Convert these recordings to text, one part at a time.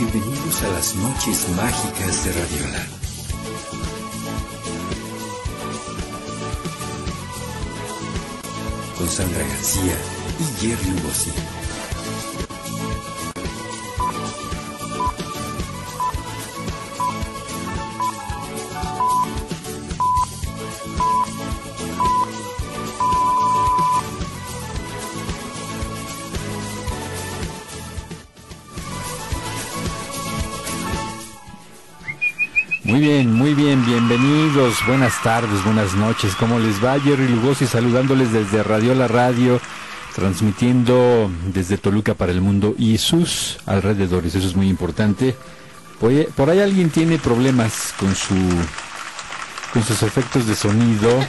Bienvenidos a las noches mágicas de Radiola. Con Sandra García y Jerry Lugosi. Buenas tardes, buenas noches, ¿cómo les va? Jerry Lugosi saludándoles desde Radio La Radio, transmitiendo desde Toluca para el mundo y sus alrededores, eso es muy importante. Por ahí, alguien tiene problemas con su con sus efectos de sonido.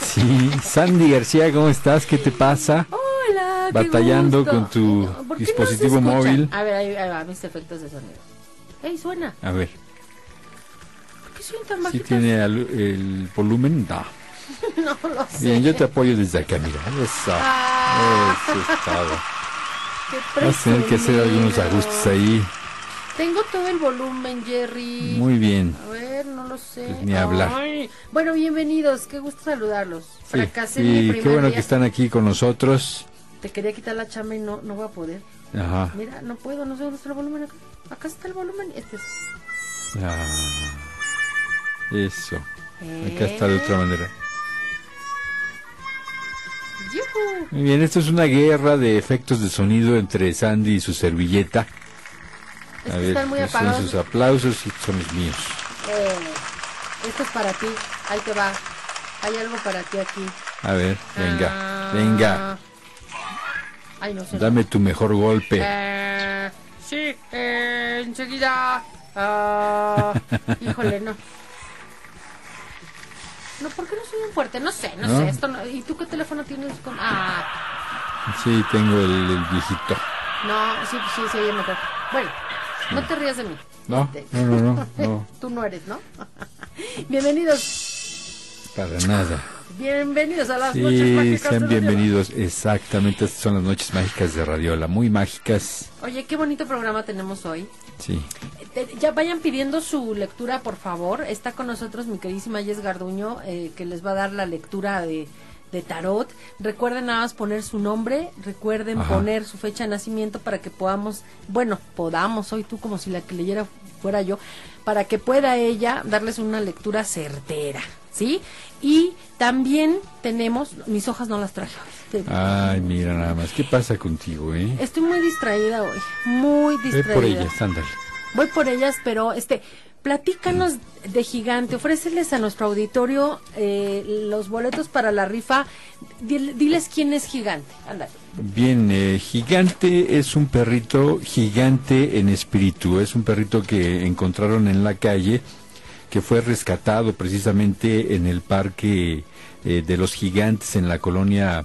Sí, Sandy García, ¿cómo estás? ¿Qué te pasa? Hola, qué Batallando gusto. con tu ¿Por qué no dispositivo móvil. A ver, ahí, ahí va, mis efectos de sonido. ¡Ey, suena! A ver, ¿Por qué suena tan ¿sí bajito? tiene el volumen? No. No lo sé. Bien, yo te apoyo desde acá, mira. Eso. Ah. Eso es todo. Qué Vas a tener que hacer algunos ajustes ahí. Tengo todo el volumen, Jerry. Muy bien. A ver, no lo sé. Pues ni hablar. Ay. Bueno, bienvenidos. Qué gusto saludarlos. Sí, Fracasé mi primer qué bueno día. que están aquí con nosotros. Te quería quitar la chamba y no, no voy a poder. Ajá. Mira, no puedo, no sé dónde está el volumen acá. Acá está el volumen. Este es. Ah, eso. Acá está de otra manera. Muy bien, esto es una guerra de efectos de sonido entre Sandy y su servilleta. A ver, están muy son sus aplausos y son los míos. Eh, esto es para ti. Ahí te va. Hay algo para ti aquí. A ver, venga, Ah. venga, Ay, no sé. dame tu mejor golpe. Eh, sí, eh, enseguida. Ah, híjole, no. No, ¿por qué no soy un fuerte? No sé, no, ¿No? sé. Esto no- ¿Y tú qué teléfono tienes? Con... Ah, Sí, tengo el, el viejito. no, sí, sí, sí, oye mejor. Bueno, no te rías de mí. No, no, no, no, no, Tú no eres, ¿no? Bienvenidos, para nada. Bienvenidos a las noches Sí, mágicas sean de Radio. bienvenidos. Exactamente, estas son las noches mágicas de Radiola, muy mágicas. Oye, qué bonito programa tenemos hoy. Sí. Eh, Ya vayan pidiendo su lectura, por favor. Está con nosotros mi queridísima Yes Garduño, eh, que les va a dar la lectura de, de tarot. Recuerden nada más poner su nombre, recuerden Ajá. poner su fecha de nacimiento para que podamos, bueno, podamos, hoy tú como si la que leyera fuera yo, para que pueda ella darles una lectura certera, ¿sí? Y también tenemos, mis hojas no las traje hoy. Ay, mira nada más. ¿Qué pasa contigo, eh? Estoy muy distraída hoy, muy distraída. por ellas, ándale. Voy por ellas, pero este, platícanos de Gigante, ofréceles a nuestro auditorio eh, los boletos para la rifa. Dil- diles quién es Gigante. Ándale. Bien, eh, Gigante es un perrito gigante en espíritu. Es un perrito que encontraron en la calle, que fue rescatado precisamente en el parque eh, de los gigantes en la colonia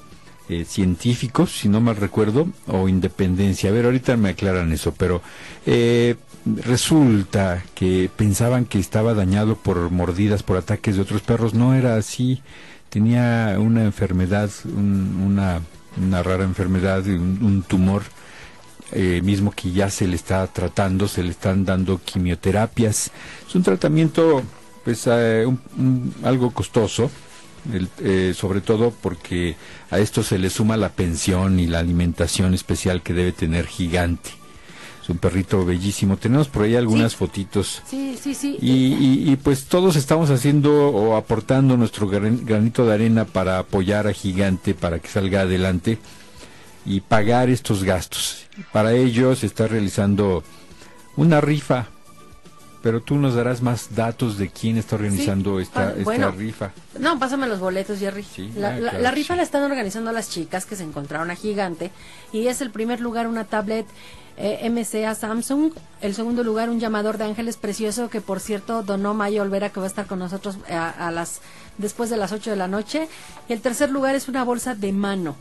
eh, científicos, si no mal recuerdo, o Independencia. A ver, ahorita me aclaran eso, pero eh, resulta que pensaban que estaba dañado por mordidas, por ataques de otros perros. No era así. Tenía una enfermedad, un- una, una rara enfermedad, un, un tumor eh, mismo que ya se le está tratando, se le están dando quimioterapias. Es un tratamiento, pues, eh, un- un- algo costoso, el- eh, sobre todo porque a esto se le suma la pensión y la alimentación especial que debe tener Gigante. Es un perrito bellísimo. Tenemos por ahí algunas Sí. fotitos. Sí, sí, sí. Y, y- y, pues todos estamos haciendo o aportando nuestro gran- granito de arena para apoyar a Gigante para que salga adelante y pagar estos gastos. Para ello se está realizando una rifa, pero tú nos darás más datos de quién está organizando Sí, esta, esta bueno. rifa. No, pásame los boletos, Jerry. Sí, la, ah, la- claro la que rifa sí. la están organizando las chicas que se encontraron a Gigante. Y es el primer lugar una tablet eh, MCA Samsung. El segundo lugar un llamador de ángeles precioso que, por cierto, donó Maya Olvera que va a estar con nosotros eh, a, a las después de las 8 de la noche. Y el tercer lugar es una bolsa de mano.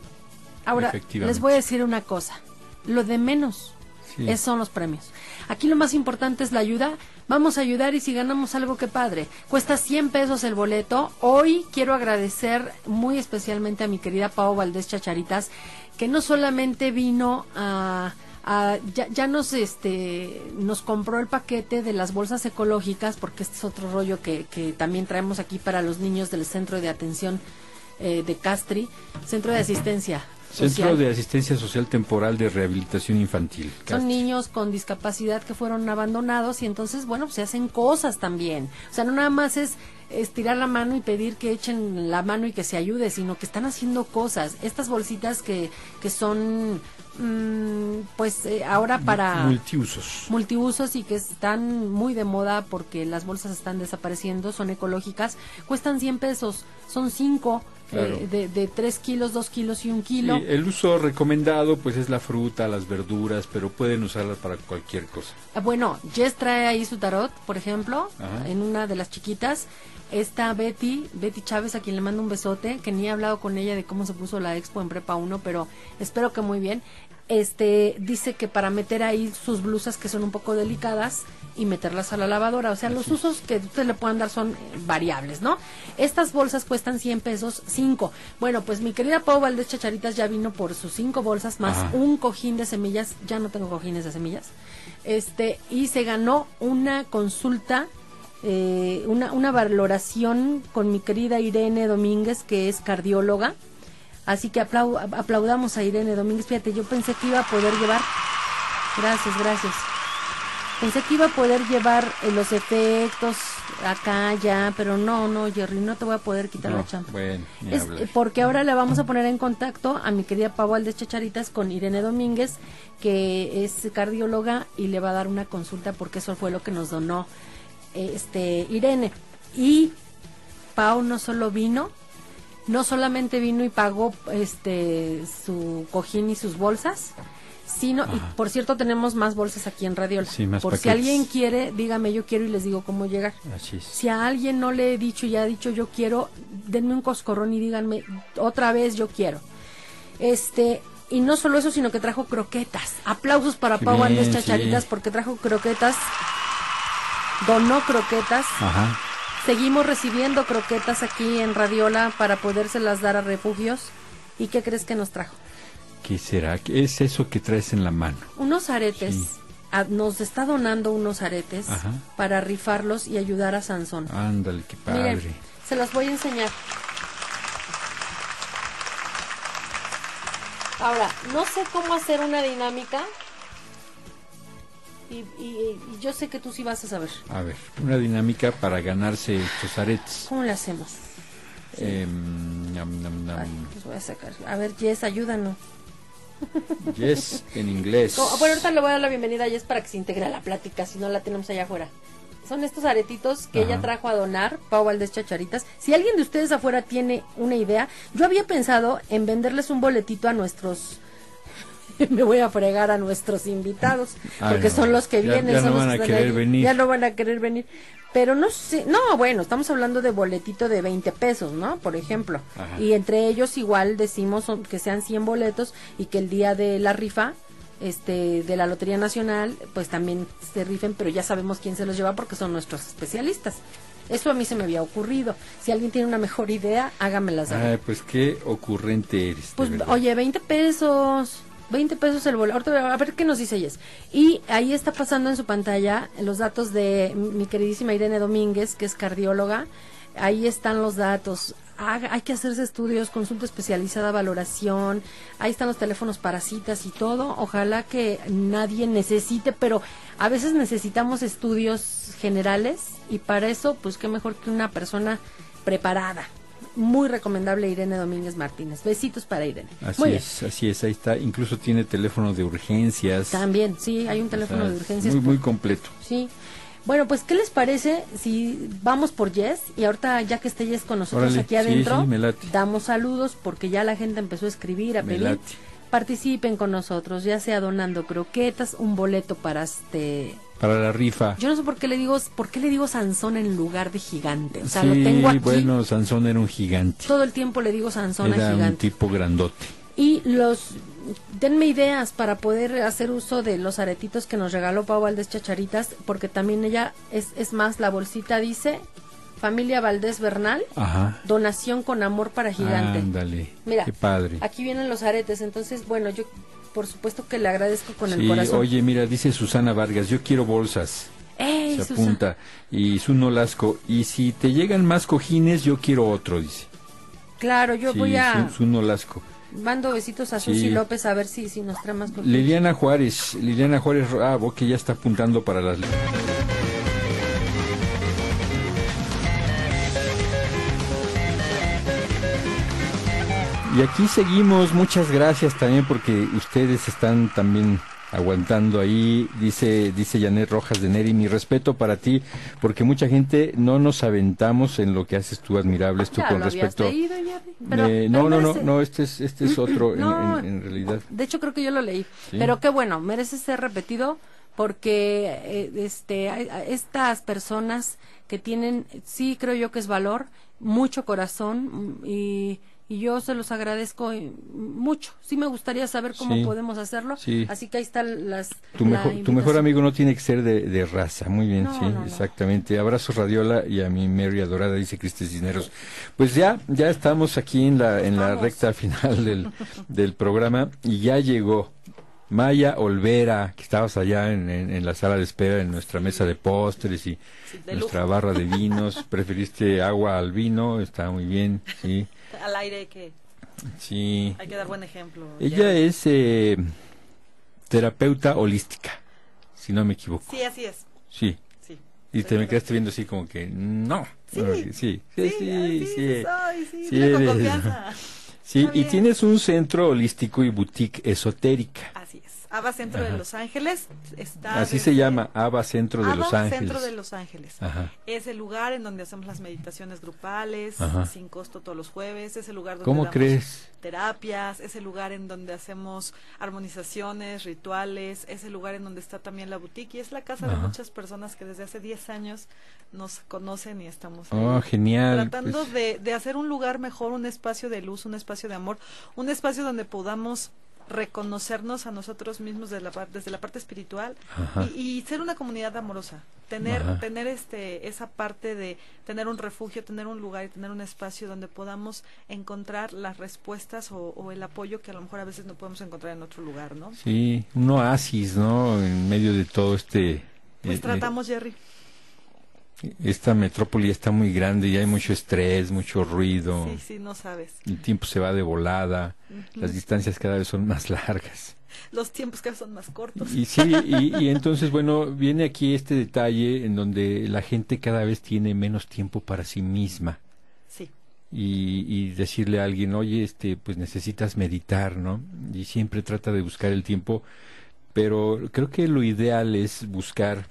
Ahora, les voy a decir una cosa. Lo de menos Sí. esos son los premios. Aquí lo más importante es la ayuda. Vamos a ayudar y si ganamos algo, que padre. Cuesta 100 pesos el boleto. Hoy quiero agradecer muy especialmente a mi querida Pau Valdés Chacharitas, que no solamente vino a, ah, ya, ya nos este nos compró el paquete de las bolsas ecológicas porque este es otro rollo que, que también traemos aquí para los niños del centro de atención eh, de Castri, centro de asistencia. Centro social. de Asistencia Social Temporal de Rehabilitación Infantil. Son niños con discapacidad que fueron abandonados y entonces, bueno, pues se hacen cosas también. O sea, no nada más es estirar la mano y pedir que echen la mano y que se ayude, sino que están haciendo cosas. Estas bolsitas que, que son, pues eh, ahora para Multiusos. multiusos y que están muy de moda porque las bolsas están desapareciendo, son ecológicas, cuestan 100 pesos, son 5 Claro. de, de 3 kilos, 2 kilos y un kilo. Sí, el uso recomendado pues es la fruta, las verduras, pero pueden usarlas para cualquier cosa. Ah, Bueno, Jess trae ahí su tarot, por ejemplo, Ajá. en una de las chiquitas. Está Betty, Betty Chávez, a quien le mando un besote, que ni he hablado con ella de cómo se puso la expo en Prepa 1, pero espero que muy bien. Este dice que para meter ahí sus blusas que son un poco delicadas y meterlas a la lavadora, o sea, los usos que ustedes le puedan dar son eh, variables, ¿no? Estas bolsas cuestan 100 pesos, 5. Bueno, pues mi querida Pau Valdés Chacharitas ya vino por sus cinco bolsas más Ajá. un cojín de semillas, ya no tengo cojines de semillas, este, y se ganó una consulta, eh, una, una valoración con mi querida Irene Domínguez, que es cardióloga. Así que aplau- aplaudamos a Irene Domínguez. Fíjate, yo pensé que iba a poder llevar. Gracias, gracias. Pensé que iba a poder llevar eh, los efectos acá ya, pero no, no, Jerry, no te voy a poder quitar No, la chamba. bueno, Es- porque ahora le vamos a poner en contacto a mi querida Pau Valdés Chacharitas con Irene Domínguez, que es cardióloga y le va a dar una consulta porque eso fue lo que nos donó este Irene. Y Pau no solo vino, no solamente vino y pagó este su cojín y sus bolsas, sino y por cierto tenemos más bolsas aquí en Radiola. Sí, más por si alguien quiere, dígame yo quiero y les digo cómo llegar. Así es. Si a alguien no le he dicho y ha dicho yo quiero, denme un coscorrón y díganme otra vez yo quiero. Este, y no solo eso, sino que trajo croquetas. Aplausos para Qué Pau sí. Chacharitas porque trajo croquetas. Donó croquetas. Ajá. Seguimos recibiendo croquetas aquí en Radiola para podérselas dar a refugios. ¿Y qué crees que nos trajo? ¿Qué será? ¿Qué es eso que traes en la mano? Unos aretes. Sí. Ah, nos está donando unos aretes Ajá. para rifarlos y ayudar a Sansón. Ándale, qué padre. Miren, se los voy a enseñar. Ahora, no sé cómo hacer una dinámica. Y, y- y yo sé que tú sí vas a saber. A ver, una dinámica para ganarse estos aretes. ¿Cómo le hacemos? Em, nam. Ay, los voy a sacar. A ver, Jess, ayúdanos. Yes, en inglés. Co- Bueno, ahorita le voy a dar la bienvenida a Jess para que se integre a la plática, si no la tenemos allá afuera. Son estos aretitos que ella trajo a donar, Pau Valdés Chacharitas. Si alguien de ustedes afuera tiene una idea, yo había pensado en venderles un boletito a nuestros... Me voy a fregar a nuestros invitados, Ay, porque no. son los que Ya- vienen. ya no van a querer venir. Ya no van a querer venir. Pero no sé, no, bueno, estamos hablando de boletito de 20 pesos, ¿no? Por ejemplo. Ajá. Y entre ellos igual decimos que sean 100 boletos y que el día de la rifa este de la Lotería Nacional pues también se rifen, pero ya sabemos quién se los lleva porque son nuestros especialistas. Eso a mí se me había ocurrido. Si alguien tiene una mejor idea, hágamela saber. Ay, pues qué ocurrente eres. Pues verdad. oye, 20 pesos. 20 pesos el boleto. Ahorita a ver qué nos dice Jess. Y ahí está pasando en su pantalla los datos de mi queridísima Irene Domínguez, que es cardióloga. Ahí están los datos. Hay que hacerse estudios, consulta especializada, valoración. Ahí están los teléfonos para citas y todo. Ojalá que nadie necesite, pero a veces necesitamos estudios generales y para eso, pues qué mejor que una persona preparada. Muy recomendable Irene Domínguez Martínez. Besitos para Irene. Así Muy bien. es, así es, ahí está. Incluso tiene teléfono de urgencias. También, sí, hay un teléfono O sea, de urgencias. Muy, por- muy completo. Sí. Bueno, pues, ¿qué les parece si vamos por Jess? Y ahorita, ya que esté Jess con nosotros Órale, aquí adentro, sí, damos saludos porque ya la gente empezó a escribir, a pedir. Participen con nosotros, ya sea donando croquetas, un boleto para este... Para la rifa. Yo no sé por qué le digo, por qué le digo Sansón en lugar de gigante. O sea, sí, lo tengo aquí. bueno, Sansón era un gigante. Todo el tiempo le digo Sansón Era a un gigante. tipo grandote. Y los denme ideas para poder hacer uso de los aretitos que nos regaló Pau Valdés Chacharitas, porque también ella es, es más, la bolsita dice Familia Valdés Bernal, Ajá. donación con amor para gigante. Ándale. Mira, Qué padre. Aquí vienen los aretes, entonces, bueno, yo por supuesto que le agradezco con el corazón. oye, mira, dice Susana Vargas, yo quiero bolsas. ¡Ey, se Susana! apunta. Y su Nolasco, y si te llegan más cojines, yo quiero otro, dice. Claro, yo Sí, voy a... Su, su Nolasco. Mando besitos a Sí. Susi López a ver si, si nos trae más cosas. Liliana Juárez, Liliana Juárez, ah, vos que ya está apuntando para las... Y aquí seguimos, muchas gracias también porque ustedes están también aguantando ahí, dice dice Janet Rojas de Neri, mi respeto para ti, porque mucha gente no nos aventamos en lo que haces tú admirable, esto Ya con lo respecto... leído, pero- Eh, pero no, no, no, merece- no, este es, este es otro en- No. en- en realidad. De hecho, creo que yo lo leí. Sí. Pero qué bueno, merece ser repetido porque eh, este, estas personas que tienen, sí creo yo que es valor, mucho corazón mm, y, y yo se los agradezco eh, mucho. Sí me gustaría saber cómo Sí. podemos hacerlo. Sí. Así que ahí están las... Tu la mejor, tu mejor amigo no tiene que ser de, de raza, muy bien, No, sí, no, no. exactamente. Abrazos Radiola y a mi Mary Adorada, dice Cristi Cisneros. Pues ya, ya estamos aquí en la, en la recta final del, del programa y ya llegó Maya Olvera, que estabas allá en, en- en la sala de espera, en nuestra mesa de postres y Sí, de nuestra barra de vinos. Preferiste agua al vino, está muy bien, sí, Al aire que, sí. hay que dar buen ejemplo. Ella es eh, terapeuta holística, si no me equivoco. Sí, así es. Sí. Sí. Y te me quedaste viendo así como que no. Sí. Sí, sí, Sí, sí, ay, sí. sí, soy, sí, Sí dile con eres. confianza. Sí, Está y tienes un centro holístico y boutique esotérica. Ava Centro Ajá. de Los Ángeles está. Así se llama, Ava Centro de Los Ángeles. Centro de Los Ángeles. Ajá. Es el lugar en donde hacemos las meditaciones grupales, Ajá. sin costo todos los jueves. Es el lugar donde ¿Cómo damos crees? terapias. Es el lugar en donde hacemos armonizaciones, rituales. Es el lugar en donde está también la boutique. Y es la casa de muchas personas que desde hace 10 años nos conocen y estamos ahí. Oh, genial. tratando pues. de, de hacer un lugar mejor, un espacio de luz, un espacio de amor, un espacio donde podamos reconocernos a nosotros mismos de la desde la parte espiritual y, y ser una comunidad amorosa tener Ajá. tener este esa parte de tener un refugio tener un lugar y tener un espacio donde podamos encontrar las respuestas o, o el apoyo que a lo mejor a veces no podemos encontrar en otro lugar no Sí, un oasis, ¿no? En medio de todo este... pues eh, tratamos Jerry esta metrópoli está muy grande y hay mucho estrés, mucho ruido. sí sí no sabes El tiempo se va de volada. Las distancias cada vez son más largas. los tiempos cada vez son más cortos Y sí, y, y entonces, bueno, viene aquí este detalle en donde la gente cada vez tiene menos tiempo para sí misma. sí Y, y decirle a alguien, oye, este, pues necesitas meditar, ¿no? Y siempre trata de buscar el tiempo, pero creo que lo ideal es buscar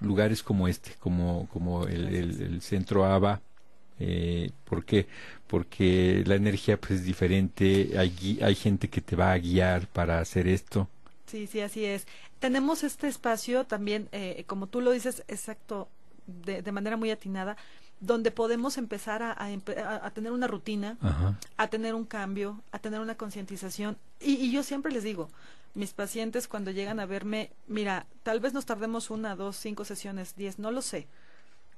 lugares como este, como, como el, el- el centro ABA. Eh, ¿Por qué? Porque la energía pues es diferente, hay, hay gente que te va a guiar para hacer esto. Sí, sí, así es. Tenemos este espacio también, eh, como tú lo dices, exacto, de, de manera muy atinada, donde podemos empezar a, a tener una rutina, Ajá. a tener un cambio, a tener una concientización. Y, y yo siempre les digo, mis pacientes cuando llegan a verme, mira, tal vez nos tardemos una, dos, cinco sesiones, diez, no lo sé.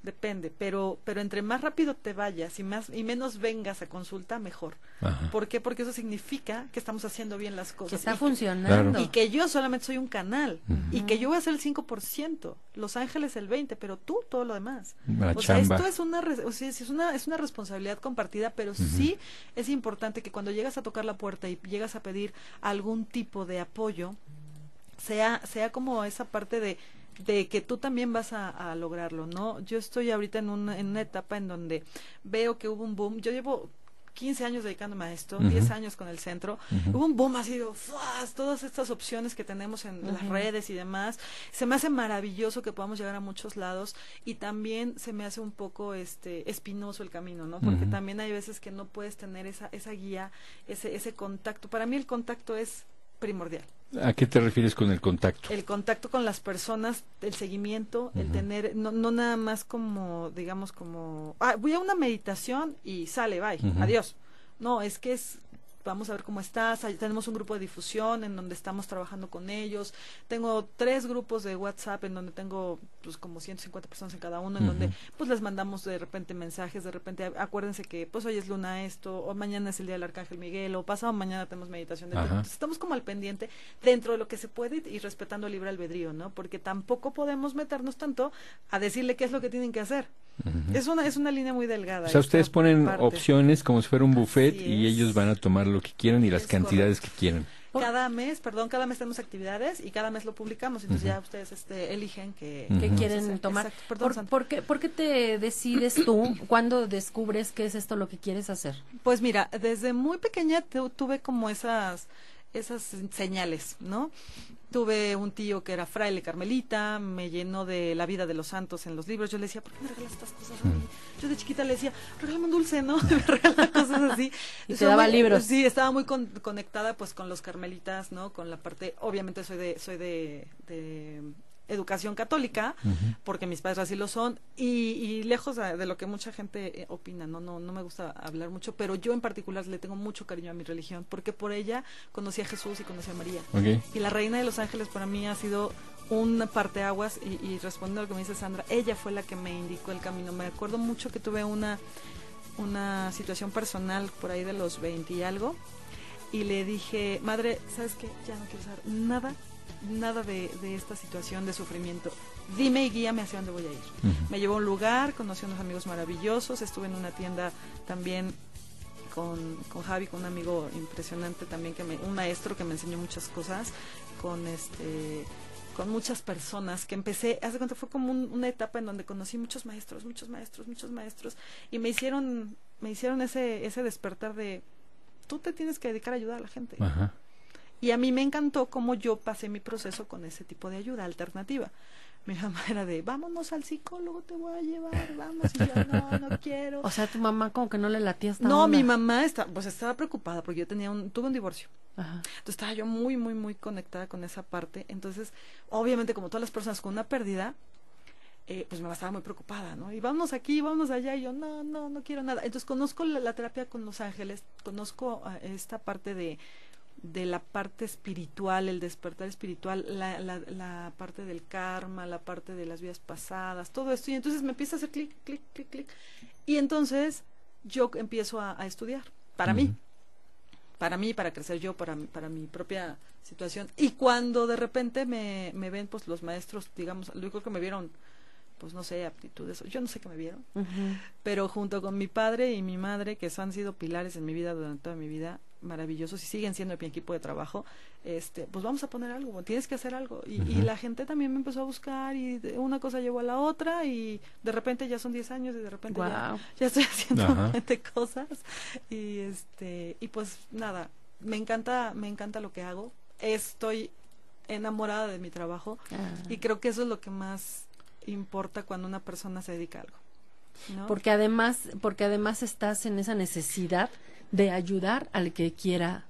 Depende, pero, pero entre más rápido te vayas y más y menos vengas a consulta, mejor. Ajá. ¿Por qué? Porque eso significa que estamos haciendo bien las Que cosas. está y que- funcionando. Claro. y que yo solamente soy un canal y que yo voy a ser el 5%, Los Ángeles el 20, pero tú todo lo demás. La o sea, esto es una o sea, sí es una es una responsabilidad compartida, pero sí es importante que cuando llegas a tocar la puerta y llegas a pedir algún tipo de apoyo sea sea como esa parte de de que tú también vas a, a lograrlo, ¿no? Yo estoy ahorita en una, en una etapa en donde veo que hubo un boom. Yo llevo 15 años dedicándome a esto, Ujú. 10 años con el centro. Hubo un boom así de ¡fuas! todas estas opciones que tenemos en las redes y demás. Se me hace maravilloso que podamos llegar a muchos lados y también se me hace un poco este espinoso el camino, ¿no? Porque también hay veces que no puedes tener esa esa guía, ese ese contacto. Para mí el contacto es primordial. ¿A qué te refieres con el contacto? El contacto con las personas, el seguimiento, el tener, no, no nada más como, digamos, como, ah, voy a una meditación y sale, bye, adiós. No, es que es vamos a ver cómo estás. Ahí tenemos un grupo de difusión en donde estamos trabajando con ellos. Tengo tres grupos de WhatsApp en donde tengo pues como 150 personas en cada uno, en donde pues les mandamos de repente mensajes, de repente acuérdense que pues hoy es luna esto, o mañana es el día del Arcángel Miguel, o pasado mañana tenemos meditación de Entonces, estamos como al pendiente dentro de lo que se puede y respetando el libre albedrío, ¿no? Porque tampoco podemos meternos tanto a decirle qué es lo que tienen que hacer. Es una es una línea muy delgada. O sea, ustedes ponen opciones como si fuera un buffet y ellos van a tomar lo que quieran y las cantidades que quieran. Cada mes, perdón, cada mes tenemos actividades y cada mes lo publicamos. Entonces ya ustedes este, eligen que, ¿Qué quieren tomar. Perdón, ¿Por, qué, ¿Por qué te decides tú cuando descubres qué es esto lo que quieres hacer? Pues mira, desde muy pequeña tuve como esas esas señales, ¿no? Tuve un tío que era fraile carmelita, me llenó de la vida de los santos en los libros. Yo le decía, ¿por qué me regalas estas cosas a mí? Yo de chiquita le decía, regálame un dulce, ¿no? me regala cosas así. y te daba libros. Sí, estaba muy conectada pues con los carmelitas, ¿no? Con la parte, obviamente soy de, soy de educación católica, porque mis padres así lo son, y, lejos de, lo que mucha gente eh, opina, ¿no? No, no me gusta hablar mucho, pero yo en particular le tengo mucho cariño a mi religión, porque por ella conocí a Jesús y conocí a María. Y la Reina de los Ángeles para mí ha sido un parteaguas, y, y respondiendo a lo que me dice Sandra, ella fue la que me indicó el camino. Me acuerdo mucho que tuve una, una situación personal por ahí de los 20 y algo, y le dije, madre, ¿sabes qué? Ya no quiero saber nada nada de, esta situación de sufrimiento. Dime y guíame hacia dónde voy a ir. Me llevó a un lugar, conocí a unos amigos maravillosos, estuve en una tienda también con, con Javi, con un amigo impresionante también, que me, un maestro que me enseñó muchas cosas, con este con muchas personas que empecé, hace cuenta fue como una etapa en donde conocí muchos maestros, muchos maestros, muchos maestros y me hicieron me hicieron ese ese despertar de tú te tienes que dedicar a ayudar a la gente. Ajá. Y a mí me encantó cómo yo pasé mi proceso con ese tipo de ayuda alternativa. Mi mamá era de, vámonos al psicólogo, te voy a llevar, vamos. Y yo, no, no quiero. O sea, tu mamá como que no le latía esta No, mi mamá está, pues estaba preocupada porque yo tenía un, tuve un divorcio. Ajá. Entonces estaba yo muy, muy, muy conectada con esa parte. Entonces, obviamente, como todas las personas con una pérdida, eh, pues me estaba muy preocupada, ¿no? Y vamos aquí, vamos allá, y yo, no, no, no quiero nada. Entonces conozco la terapia con los ángeles, conozco esta parte de de la parte espiritual, el despertar espiritual, la, la, la, parte del karma, la parte de las vidas pasadas, todo esto. Y entonces me empieza a hacer clic, clic, clic, clic. Y entonces yo empiezo a, estudiar, para mí, para mí, para crecer yo, para, para mi propia situación. Y cuando de repente me, me ven, pues los maestros, digamos, lo único que me vieron pues no sé, aptitudes, yo no sé qué me vieron, pero junto con mi padre y mi madre, que han sido pilares en mi vida durante toda mi vida, maravillosos y siguen siendo mi equipo de trabajo, este, pues vamos a poner algo, tienes que hacer algo. Y, la gente también me empezó a buscar y una cosa llevó a la otra y de repente ya son 10 años y de repente ya, estoy haciendo cosas. Y, este, y pues nada, me encanta, me encanta lo que hago. Estoy enamorada de mi trabajo ah. y creo que eso es lo que más importa cuando una persona se dedica a algo. Porque además, porque además estás en esa necesidad de ayudar al que quiera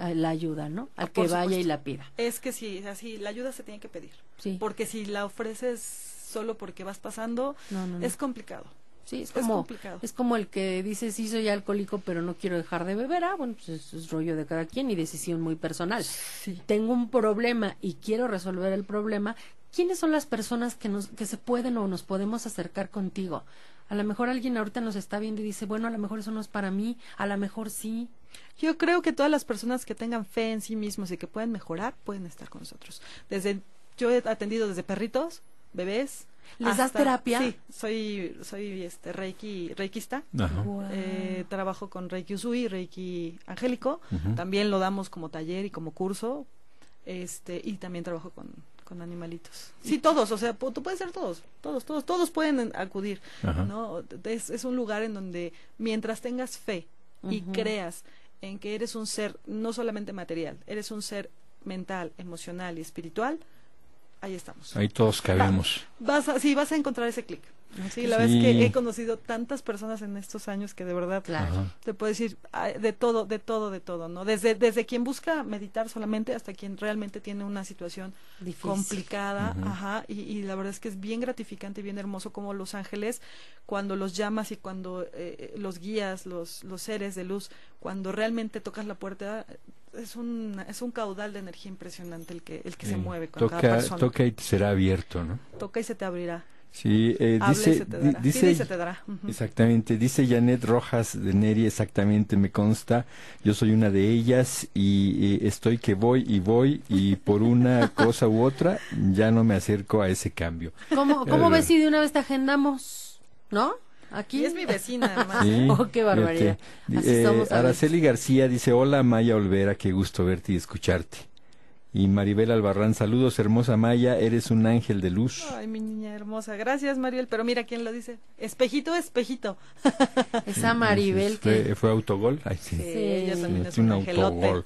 eh, la ayuda, ¿no? Al que vaya y la pida. Es que sí, así la ayuda se tiene que pedir. Sí. Porque si la ofreces solo porque vas pasando, es complicado. Sí, es como, es, como el que dice, sí, soy alcohólico, pero no quiero dejar de beber. Ah, bueno, pues es rollo de cada quien y decisión muy personal. Sí. Tengo un problema y quiero resolver el problema. ¿Quiénes son las personas que, nos, que se pueden o nos podemos acercar contigo? A lo mejor alguien ahorita nos está viendo y dice, bueno, a lo mejor eso no es para mí, a lo mejor sí. Yo creo que todas las personas que tengan fe en sí mismos y que pueden mejorar, pueden estar con nosotros. Desde, yo he atendido desde perritos, bebés, ¿Les das terapia? Sí, soy, soy este, reiki, reikista. Eh, trabajo con Reiki Usui, Reiki Angélico. También lo damos como taller y como curso. Este, y también trabajo con, con animalitos. Sí, todos, o sea, tú puedes ser todos, todos, todos, todos pueden acudir, ¿no? Es, es, un lugar en donde mientras tengas fe y creas en que eres un ser no solamente material, eres un ser mental, emocional y espiritual, ahí estamos. Ahí todos cabemos. vas a, sí, vas a encontrar ese clic. Sí, la verdad es que he conocido tantas personas en estos años que de verdad Claro. te puedo decir de todo, de todo, de todo, ¿no? Desde, desde quien busca meditar solamente hasta quien realmente tiene una situación Difícil. complicada, ajá, y, y la verdad es que es bien gratificante y bien hermoso como los ángeles, cuando los llamas y cuando eh, los guías, los, los seres de luz, cuando realmente tocas la puerta, es un, es un caudal de energía impresionante el que, el que se Sí. mueve con cada toca, persona. toca y será abierto, ¿no? Toca y se te abrirá. Sí, eh, Habla y dice, se te dará. dice, te dará. Exactamente, dice Janet Rojas de Neri, exactamente, me consta, yo soy una de ellas y, estoy que voy y voy y por una cosa u otra ya no me acerco a ese cambio. ¿Cómo, cómo ves si de una vez te agendamos? ¿no? Aquí. Y es mi vecina, además. Sí. Oh, qué barbaridad. fíjate. Así Eh, somos Araceli García dice, hola Maya Olvera, qué gusto verte y escucharte. Y Maribel Albarrán, saludos hermosa Maya, eres un ángel de luz. Ay, mi niña hermosa. Gracias, Mariel. Pero mira quién lo dice. Espejito, espejito. Esa Maribel fue, que... fue autogol. Ay, sí. Sí, Sí, ella también Sí, es un angelote. autogol.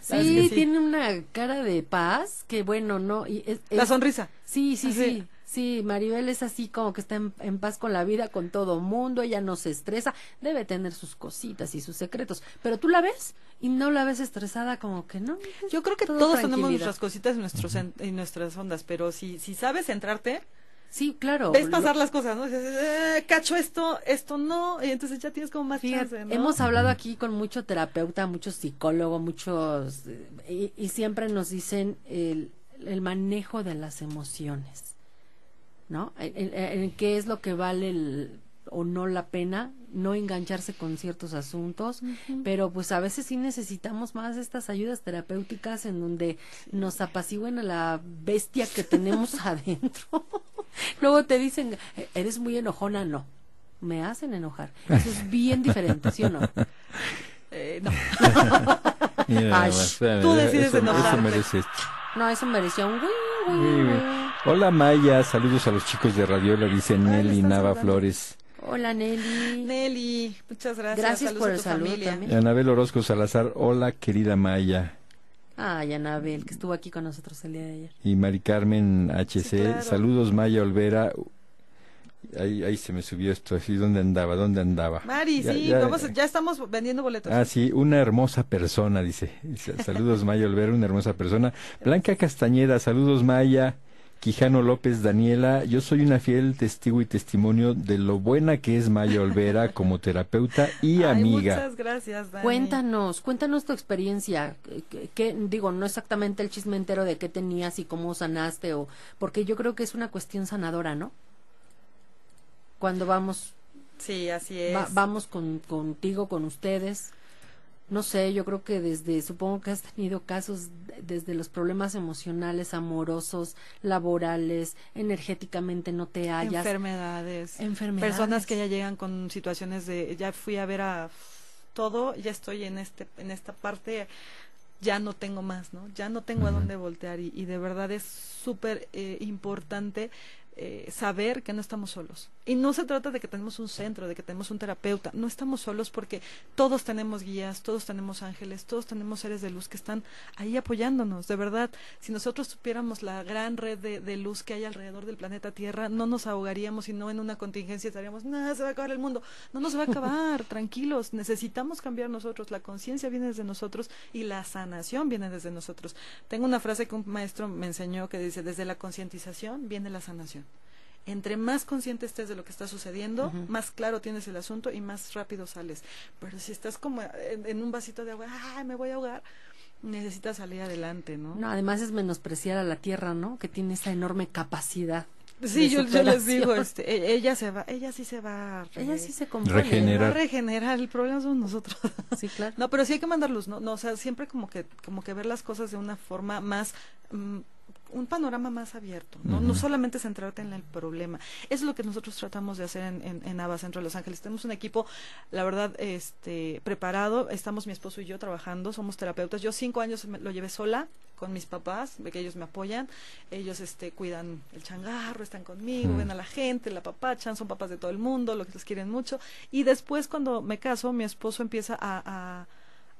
¿Sabes Sí, tiene una cara de paz que bueno, no. Y es- La sonrisa. Sí, sí, Así. sí. Sí, Maribel es así como que está en, en paz con la vida, con todo mundo, ella no se estresa, debe tener sus cositas y sus secretos, pero tú la ves y no la ves estresada como que no. Yo creo que Todo todos tenemos nuestras cositas en, nuestros en, en nuestras ondas, pero si, si sabes centrarte, Sí, claro. ves lo- pasar las cosas, ¿no? Dices, eh, cacho esto, esto no, y entonces ya tienes como más Fíjate, chance, ¿no? hemos hablado aquí con mucho terapeuta, mucho psicólogo, muchos eh, y, y siempre nos dicen el, el manejo de las emociones, ¿no? En, en- en qué es lo que vale el- o no la pena no engancharse con ciertos asuntos, pero pues a veces sí necesitamos más estas ayudas terapéuticas en donde nos apacigüen a la bestia que tenemos adentro. Luego te dicen, "E- eres muy enojona, no. Me hacen enojar. Eso es bien diferente, ¿sí o no? Eh, no. Mira, nada Ay, más, espérame, tú decides eso, eso enojarte. merece esto. No, eso merecía un Hola Maya, saludos a los chicos de Radiola, dice Nelly Nava saludando. Flores. Hola, Nelly. Nelly, muchas gracias. Gracias Saludos por a el tu saludo familia. también. Anabel Orozco Salazar, hola querida Maya. Ay, Anabel, que estuvo aquí con nosotros el día de ayer. Y Mari Carmen HC, Sí, claro. saludos Maya Olvera. Ahí, ahí se me subió esto, así, ¿dónde andaba? ¿Dónde andaba? Mari, Ya- sí, ya- vamos, a- ya estamos vendiendo boletos. Ah, sí, una hermosa persona, dice. Dice, Saludos Maya Olvera, una hermosa persona. Blanca Castañeda, saludos Maya. Quijano López, Daniela, yo soy una fiel testigo y testimonio de lo buena que es Maya Olvera como terapeuta y Ay, amiga. Muchas gracias, Dani. Cuéntanos, cuéntanos tu experiencia. Que, que- digo, no exactamente el chisme entero de qué tenías y cómo sanaste, o porque yo creo que es una cuestión sanadora, ¿no? Cuando vamos, Sí, así es. va- vamos con, contigo, con ustedes. No sé, yo creo que desde, supongo que has tenido casos desde los problemas emocionales, amorosos, laborales, energéticamente no te hallas. Enfermedades. Enfermedades. Personas que ya llegan con situaciones de, ya fui a ver a todo, ya estoy en este, en esta parte, ya no tengo más, ¿no? Ya no tengo a dónde voltear y, y de verdad es súper eh, importante eh, saber que no estamos solos. Y no se trata de que tenemos un centro, de que tenemos un terapeuta, no estamos solos porque todos tenemos guías, todos tenemos ángeles, todos tenemos seres de luz que están ahí apoyándonos, de verdad. Si nosotros supiéramos la gran red de, de luz que hay alrededor del planeta Tierra, no nos ahogaríamos y no en una contingencia estaríamos, nada, se va a acabar el mundo. No nos va a acabar, tranquilos, necesitamos cambiar nosotros, la conciencia viene desde nosotros y la sanación viene desde nosotros. Tengo una frase que un maestro me enseñó que dice, desde la concientización viene la sanación. Entre más consciente estés de lo que está sucediendo, más claro tienes el asunto y más rápido sales. Pero si estás como en, en un vasito de agua, ¡ay, me voy a ahogar! Necesitas salir adelante, ¿no? No, además es menospreciar a la tierra, ¿no? Que tiene esa enorme capacidad. sí, yo, yo les digo, este, e- ella se va, ella sí se va a, Ella sí se compone. Regenera. va a Generar. regenerar, el problema somos nosotros. Sí, claro. No, pero sí hay que mandar luz, ¿no? no o sea, siempre como que, como que ver las cosas de una forma más, mm, un panorama más abierto, ¿no? No solamente centrarte en el problema. Eso es lo que nosotros tratamos de hacer en, en, en ABA Centro de Los Ángeles. Tenemos un equipo, la verdad, este, preparado. Estamos mi esposo y yo trabajando, somos terapeutas. Yo cinco años me- lo llevé sola con mis papás, que ellos me apoyan. Ellos, este, cuidan el changarro, están conmigo, ven a la gente, la papachan, son papás de todo el mundo, lo que les quieren mucho. Y después, cuando me caso, mi esposo empieza a, a,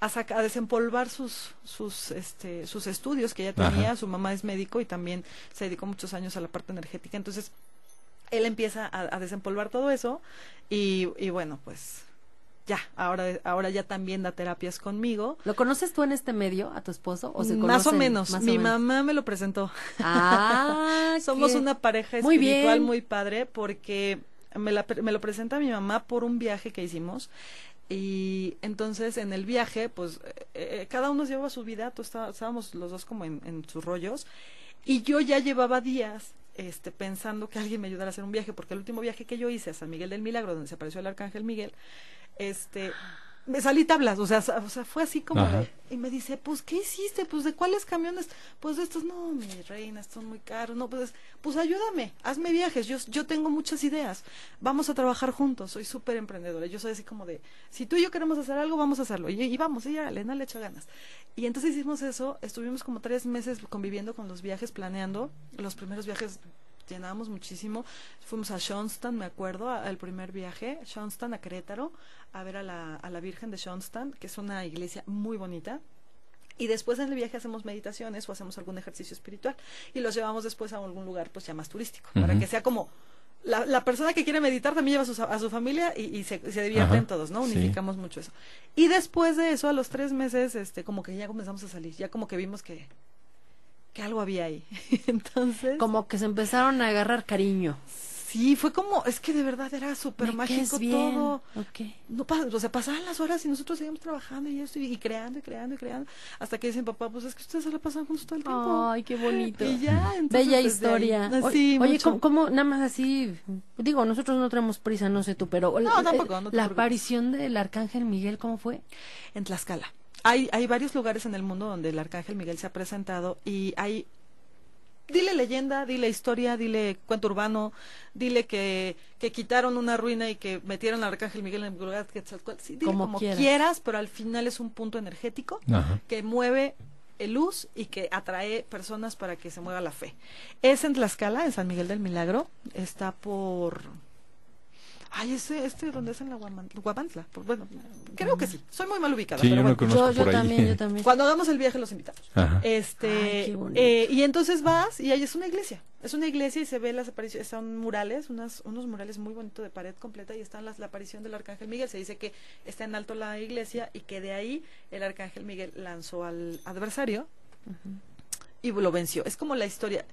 a, saca- a desempolvar sus, sus, este, sus estudios que ya tenía. Ajá. Su mamá es médico y también se dedicó muchos años a la parte energética. Entonces, él empieza a, a desempolvar todo eso y, y bueno, pues ya, ahora, ahora ya también da terapias conmigo. ¿Lo conoces tú en este medio, a tu esposo? ¿O se más o menos. Más o Mi menos. mamá me lo presentó. Ah, Somos qué- una pareja Muy espiritual bien. muy padre porque me, la me lo presenta mi mamá por un viaje que hicimos. Y entonces en el viaje, pues eh, eh, cada uno llevaba su vida, estábamos los dos como en, en sus rollos. Y yo ya llevaba días este, pensando que alguien me ayudara a hacer un viaje, porque el último viaje que yo hice a San Miguel del Milagro, donde se apareció el Arcángel Miguel, este, me salí tablas, o sea, o sea fue así como de- y me dice, pues, ¿qué hiciste? Pues, ¿de cuáles camiones? Pues, de estos, no, mi reina, estos son muy caros, no, pues, pues, ayúdame, hazme viajes, yo, yo tengo muchas ideas, vamos a trabajar juntos, soy súper emprendedora, yo soy así como de, si tú y yo queremos hacer algo, vamos a hacerlo, y, y vamos, y ya, Elena le echa ganas. Y entonces hicimos eso, estuvimos como tres meses conviviendo con los viajes, planeando, los primeros viajes llenábamos muchísimo. Fuimos a Shonstan, me acuerdo, al primer viaje, Shonstan a Querétaro, a ver a la, a la Virgen de Shonstan, que es una iglesia muy bonita. Y después en el viaje hacemos meditaciones o hacemos algún ejercicio espiritual y los llevamos después a algún lugar pues ya más turístico, para que sea como la, la persona que quiere meditar también lleva a su, a su familia y, y se, se divierten Ajá, todos, ¿no? sí. Unificamos mucho eso. Y después de eso, a los tres meses, este, como que ya comenzamos a salir, ya como que vimos que, que algo había ahí. Entonces... Como que se empezaron a agarrar cariño. Sí, fue como, es que de verdad era súper mágico todo. Ok. No, o sea, pasaban las horas y nosotros seguíamos trabajando y esto, y, y creando y creando y creando, hasta que dicen, papá, pues es que ustedes se la pasan juntos todo el tiempo. Ay, qué bonito. Y ya, entonces, Bella historia. ahí- O- Sí, Oye. ¿cómo, cómo, nada más así? Digo, nosotros no tenemos prisa, no sé tú, pero No, eh, tampoco, no la aparición del arcángel Miguel, ¿cómo fue? En Tlaxcala. Hay, hay varios lugares en el mundo donde el Arcángel Miguel se ha presentado y hay dile leyenda, dile historia, dile cuento urbano, dile que, que quitaron una ruina y que metieron al Arcángel Miguel en el lugar que sí, dile Como como, quieras. quieras. pero al final es un punto energético Ajá. que mueve el luz y que atrae personas para que se mueva la fe. Es en Tlaxcala, en San Miguel del Milagro, está por Ay, ese, este, donde es en la Guaman- Guamantla. Por- Bueno, creo que sí. Soy muy mal ubicada. Sí, pero yo no bueno. conozco Yo, yo por ahí. también, yo también. Cuando hagamos el viaje los invitamos. Ajá. Este, Ay, qué bonito. eh, y entonces vas y ahí es una iglesia. Es una iglesia y se ve las apariciones, son murales, unas, unos murales muy bonitos de pared completa y están las, la aparición del Arcángel Miguel. Se dice que está en alto la iglesia y que de ahí el Arcángel Miguel lanzó al adversario y lo venció. Es como la historia.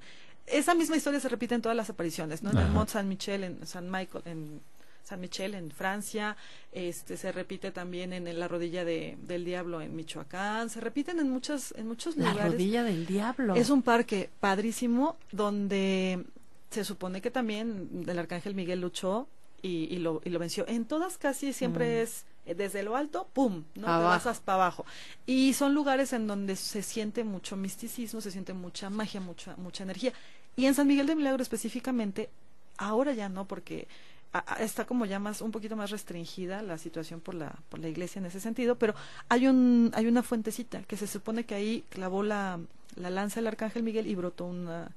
Esa misma historia se repite en todas las apariciones, ¿no? En el. Mont Saint Michel, en San Michael, en San Michel en Francia, este se repite también en, la rodilla de, del diablo en Michoacán, se repiten en muchas en muchos La lugares. rodilla del diablo. Es un parque padrísimo donde se supone que también el arcángel Miguel luchó y, y lo, y lo venció. En todas casi siempre Mm. es eh, desde lo alto, ¡pum! No te vas hasta abajo. Y son lugares en donde se siente mucho misticismo, se siente mucha magia, mucha, mucha energía. Y en San Miguel de Milagro específicamente, ahora ya no, porque a- a- está como ya más un poquito más restringida la situación por la por la iglesia en ese sentido pero hay un hay una fuentecita que se supone que ahí clavó la, la lanza del arcángel Miguel y brotó una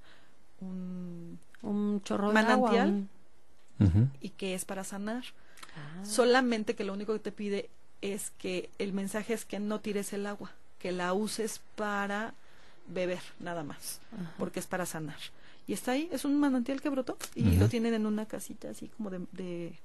un un chorro de manantial. agua. un- Ujú. y que es para sanar Ah. solamente que lo único que te pide es que el mensaje es que no tires el agua que la uses para beber nada más Ajá. porque es para sanar y está ahí es un manantial que brotó y lo tienen en una casita así como de de,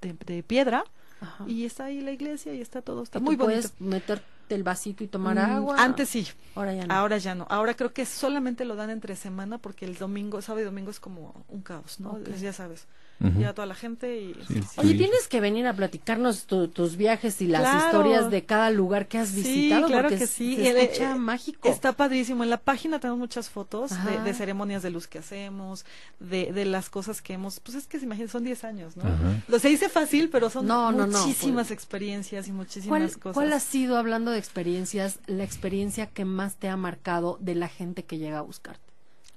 de, de piedra Ajá. y está ahí la iglesia y está todo está ¿Y tú muy bonito puedes meterte el vasito y tomar Mm, agua. antes sí Ahora ya no. ahora ya no ahora creo que solamente lo dan entre semana porque el domingo sábado y domingo es como un caos no ya sabes Ujú. ya toda la gente y Sí, sí. Oye, tienes que venir a platicarnos tu- tus viajes y las Claro. historias de cada lugar que has Sí, visitado. claro porque que sí. se El- escucha eh, mágico. Está padrísimo. En la página tenemos muchas fotos de, ceremonias de luz que hacemos, de, de las cosas que hemos. Pues es que se imagina, son 10 años, ¿no? Ajá. Lo se dice fácil, pero son No, no, no, muchísimas pues. experiencias y ¿Cuál, muchísimas cosas. ¿Cuál ha sido, hablando de experiencias, la experiencia que más te ha marcado de la gente que llega a buscarte?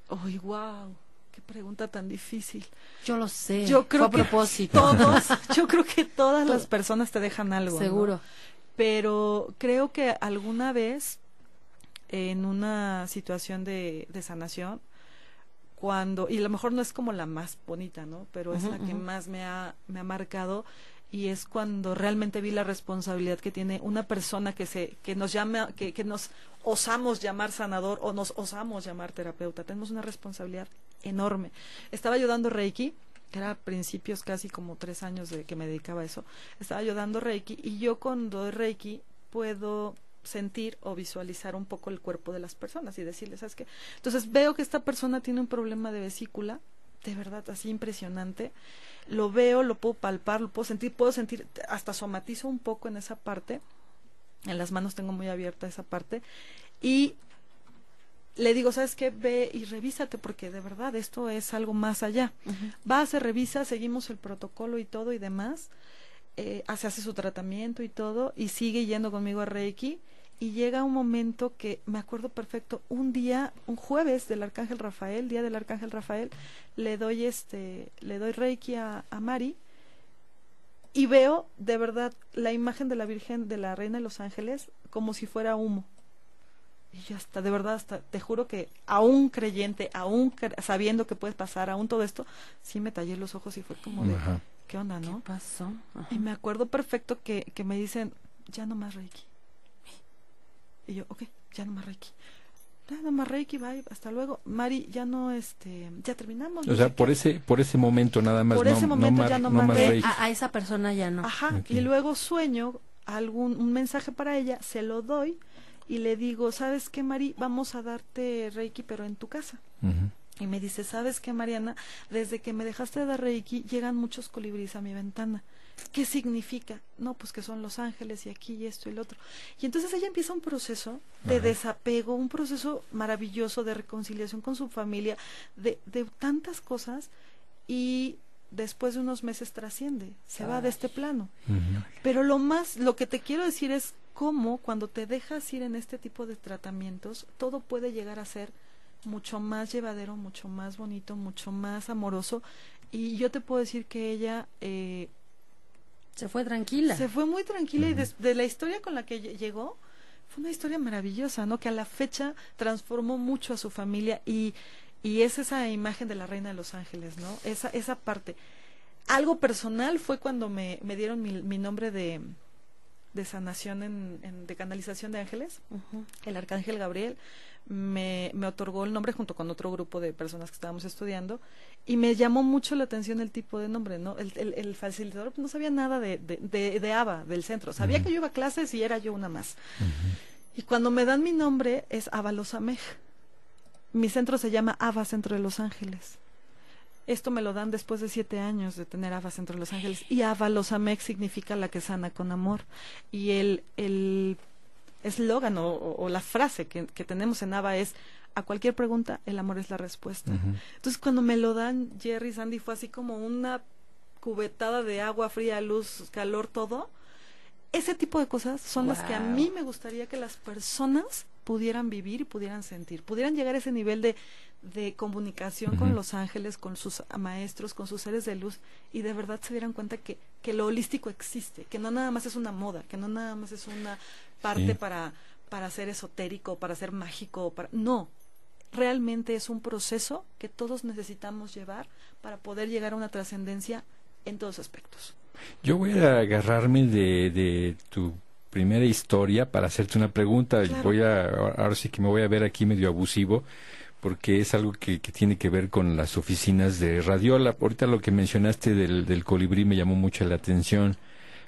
¡Ay, wow! ¡Qué pregunta tan difícil! Yo lo sé. Yo creo fue a que propósito. todos, yo creo que todas las personas te dejan algo. ¿no? Seguro. pero creo que alguna vez en una situación de, de sanación cuando y a lo mejor no es como la más bonita no pero es la que más me ha me ha marcado y es cuando realmente vi la responsabilidad que tiene una persona que se que nos llama que, que nos osamos llamar sanador o nos osamos llamar terapeuta tenemos una responsabilidad enorme. Estaba ayudando Reiki era principios casi como tres años de que me dedicaba a eso, estaba yo dando Reiki y yo cuando doy Reiki puedo sentir o visualizar un poco el cuerpo de las personas y decirles, ¿sabes qué? Entonces veo que esta persona tiene un problema de vesícula, de verdad así impresionante, lo veo, lo puedo palpar, lo puedo sentir, puedo sentir, hasta somatizo un poco en esa parte, en las manos tengo muy abierta esa parte. Y le digo, ¿sabes qué? Ve y revísate porque de verdad esto es algo más allá. Va, se revisa, seguimos el protocolo y todo y demás. Eh, hace, hace su tratamiento y todo y sigue yendo conmigo a Reiki y llega un momento que me acuerdo perfecto, un día, un jueves del Arcángel Rafael, día del Arcángel Rafael, le doy este, le doy Reiki a, a Mari y veo de verdad la imagen de la Virgen de la Reina de los Ángeles como si fuera humo. Y yo hasta, de verdad, hasta, te juro que aún creyente, aún sabiendo que puede pasar, aún todo esto, sí me tallé los ojos y fue como de, ¿qué onda, no? ¿Qué pasó? Y me acuerdo perfecto que, que me dicen, ya no más Reiki. Y yo, ok, ya no más Reiki. Ya no más Reiki, bye, hasta luego. Mari, ya no, este, ya terminamos. O sea, por ese, por ese momento nada más. Por ese momento ya no, más Reiki. A, a, esa persona ya no. Ajá, y luego sueño algún un mensaje para ella, se lo doy y le digo, ¿sabes qué, Mari? Vamos a darte Reiki, pero en tu casa. Y me dice, ¿sabes qué, Mariana? Desde que me dejaste de dar Reiki, llegan muchos colibríes a mi ventana. ¿Qué significa? No, pues que son los ángeles y aquí y esto y el otro. Y entonces ella empieza un proceso de desapego, un proceso maravilloso de reconciliación con su familia, de, de tantas cosas y después de unos meses trasciende, se va de este plano. Pero lo más, lo que te quiero decir es cómo cuando te dejas ir en este tipo de tratamientos, todo puede llegar a ser mucho más llevadero, mucho más bonito, mucho más amoroso. Y yo te puedo decir que ella... Eh, se fue tranquila. Se fue muy tranquila y de, la historia con la que llegó, fue una historia maravillosa, ¿no? Que a la fecha transformó mucho a su familia y, y es esa imagen de la reina de los ángeles, ¿no? Esa, esa parte. Algo personal fue cuando me, me dieron mi, mi nombre de, de sanación en, de canalización de ángeles, el arcángel Gabriel, me, me, otorgó el nombre junto con otro grupo de personas que estábamos estudiando y me llamó mucho la atención el tipo de nombre, ¿no? El, el, facilitador no sabía nada de, de, de, ABA, del centro, sabía que yo iba a clases y era yo una más. Y cuando me dan mi nombre es Avalosamej. Mi centro se llama Ava Centro de Los Ángeles. Esto me lo dan después de siete años de tener Avas entre los ángeles. Y Avalosamek significa la que sana con amor. Y el, el eslogan o, o, la frase que, que, tenemos en Ava es a cualquier pregunta, el amor es la respuesta. Entonces cuando me lo dan Jerry Sandy fue así como una cubetada de agua fría, luz, calor, todo. Ese tipo de cosas son las que a mí me gustaría que las personas pudieran vivir y pudieran sentir, pudieran llegar a ese nivel de de comunicación con los ángeles, con sus maestros, con sus seres de luz, y de verdad se dieran cuenta que, que lo holístico existe, que no nada más es una moda, que no nada más es una parte para, para ser esotérico, para ser mágico, para no, realmente es un proceso que todos necesitamos llevar para poder llegar a una trascendencia en todos aspectos. Yo voy a agarrarme de, de tu primera historia para hacerte una pregunta. Voy a, ahora sí que me voy a ver aquí medio abusivo porque es algo que, que, tiene que ver con las oficinas de Radiola. Ahorita lo que mencionaste del, del colibrí me llamó mucho la atención.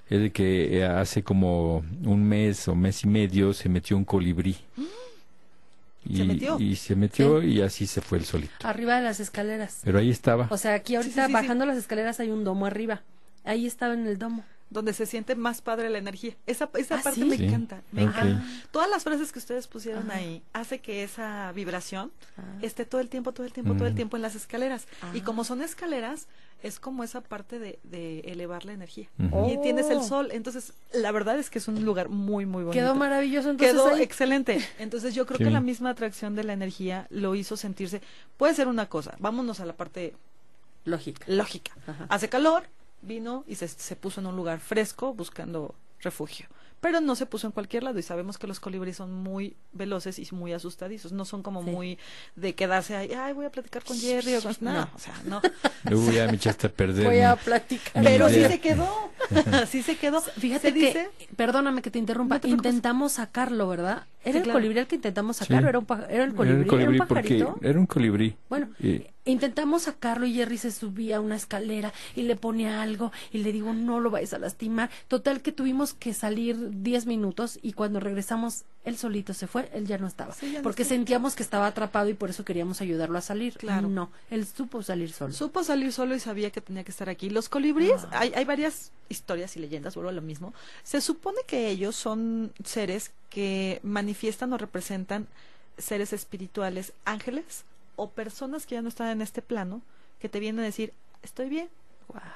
Es de que eh, hace como un mes o mes y medio se metió un colibrí. Y, ¿Se metió? y se metió y así se fue el solito. Arriba de las escaleras. Pero ahí estaba. O sea, aquí ahorita sí, sí, sí, bajando las escaleras hay un domo arriba. Ahí estaba en el domo donde se siente más padre la energía. Esa, esa ¿Ah, parte me encanta, me encanta. Todas las frases que ustedes pusieron ahí hace que esa vibración ah. esté todo el tiempo, todo el tiempo, todo el tiempo en las escaleras. Y como son escaleras, es como esa parte de, de elevar la energía. Y tienes el sol, entonces la verdad es que es un lugar muy, muy bonito. Quedó maravilloso. Entonces Quedó excelente. Entonces yo creo que la misma atracción de la energía lo hizo sentirse, puede ser una cosa, vámonos a la parte lógica. Lógica. Hace calor, vino y se, se puso en un lugar fresco buscando refugio pero no se puso en cualquier lado y sabemos que los colibríes son muy veloces y muy asustadizos, no son como sí. muy de quedarse ahí, ay, voy a platicar con Jerry o con... No, no. o sea, no. Me echaste a perder. Voy a platicar. Pero sí se quedó, sí se quedó. Fíjate se que, dice... perdóname que te interrumpa, no te intentamos sacarlo, ¿verdad? ¿Era Sí, el claro. colibrí el que intentamos sacar Sí. era, un era el Era colibrí? el colibrí ¿Era un porque pajarito? era un colibrí. Bueno, Y- intentamos sacarlo y Jerry se subía a una escalera y le ponía algo y le digo, no lo vayas a lastimar. Total que tuvimos que salir 10 minutos y cuando regresamos, él solito se fue, él ya no estaba. Sí, ya no porque sentíamos que estaba atrapado y por eso queríamos ayudarlo a salir. Claro. No, él supo salir solo. Supo salir solo y sabía que tenía que estar aquí. Los colibríes, Ah. hay, hay varias historias y leyendas, vuelvo a lo mismo. Se supone que ellos son seres que manifiestan o representan seres espirituales, ángeles o personas que ya no están en este plano, que te vienen a decir, estoy bien,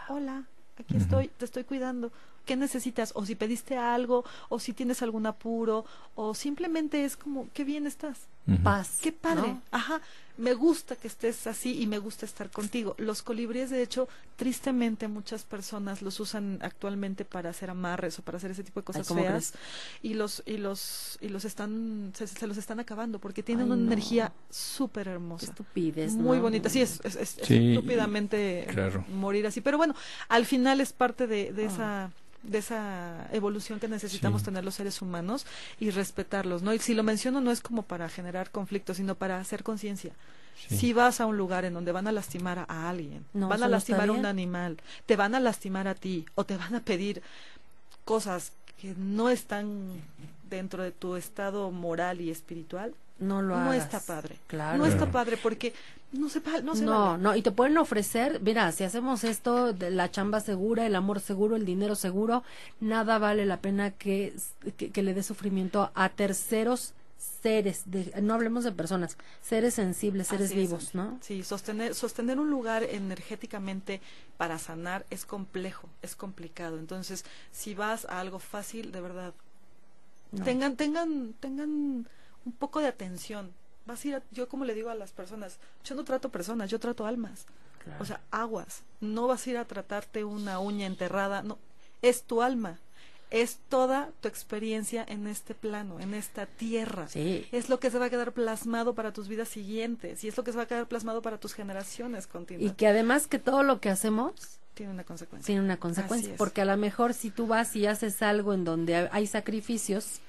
hola, aquí estoy, te estoy cuidando. ¿Qué necesitas? O si pediste algo, o si tienes algún apuro, o simplemente es como, qué bien estás. Ujú. Paz. Qué padre. ¿no? Ajá. Me gusta que estés así y me gusta estar contigo. Los colibríes, de hecho, tristemente muchas personas los usan actualmente para hacer amarres o para hacer ese tipo de cosas ¿cómo feas y los y los y los están se, se los están acabando porque tienen Ay, una no. energía súper hermosa. estupidez. Muy ¿no? bonita, sí, es, es, es- es Sí, estúpidamente claro. morir así. Pero bueno, al final es parte de, de Ah. esa de esa evolución que necesitamos Sí. tener los seres humanos y respetarlos, ¿no? Y si lo menciono no es como para generar conflictos, sino para hacer conciencia. Sí. Si vas a un lugar en donde van a lastimar a, a alguien, No, van a lastimar a un animal, te van a lastimar a ti o te van a pedir cosas que no están dentro de tu estado moral y espiritual, No lo no hagas. está padre. Claro. No está padre porque no se no se no, vale. no, y te pueden ofrecer, mira, si hacemos esto, de la chamba segura, el amor seguro, el dinero seguro, nada vale la pena que, que, que le dé sufrimiento a terceros seres, de, no hablemos de personas, seres sensibles, seres Así vivos. ¿no? Sí, sostener, sostener un lugar energéticamente para sanar es complejo, es complicado. Entonces, si vas a algo fácil, de verdad, No. tengan, tengan, tengan un poco de atención. Vas a ir a- yo como le digo a las personas, yo no trato personas, yo trato almas. Claro. O sea, aguas. No vas a ir a tratarte una uña enterrada, no. Es tu alma. Es toda tu experiencia en este plano, en esta tierra. sí, Es lo que se va a quedar plasmado para tus vidas siguientes y es lo que se va a quedar plasmado para tus generaciones y continuas. que además que todo lo que hacemos Tiene una consecuencia. tiene una consecuencia, porque a lo mejor si tú vas y haces algo en donde hay sacrificios,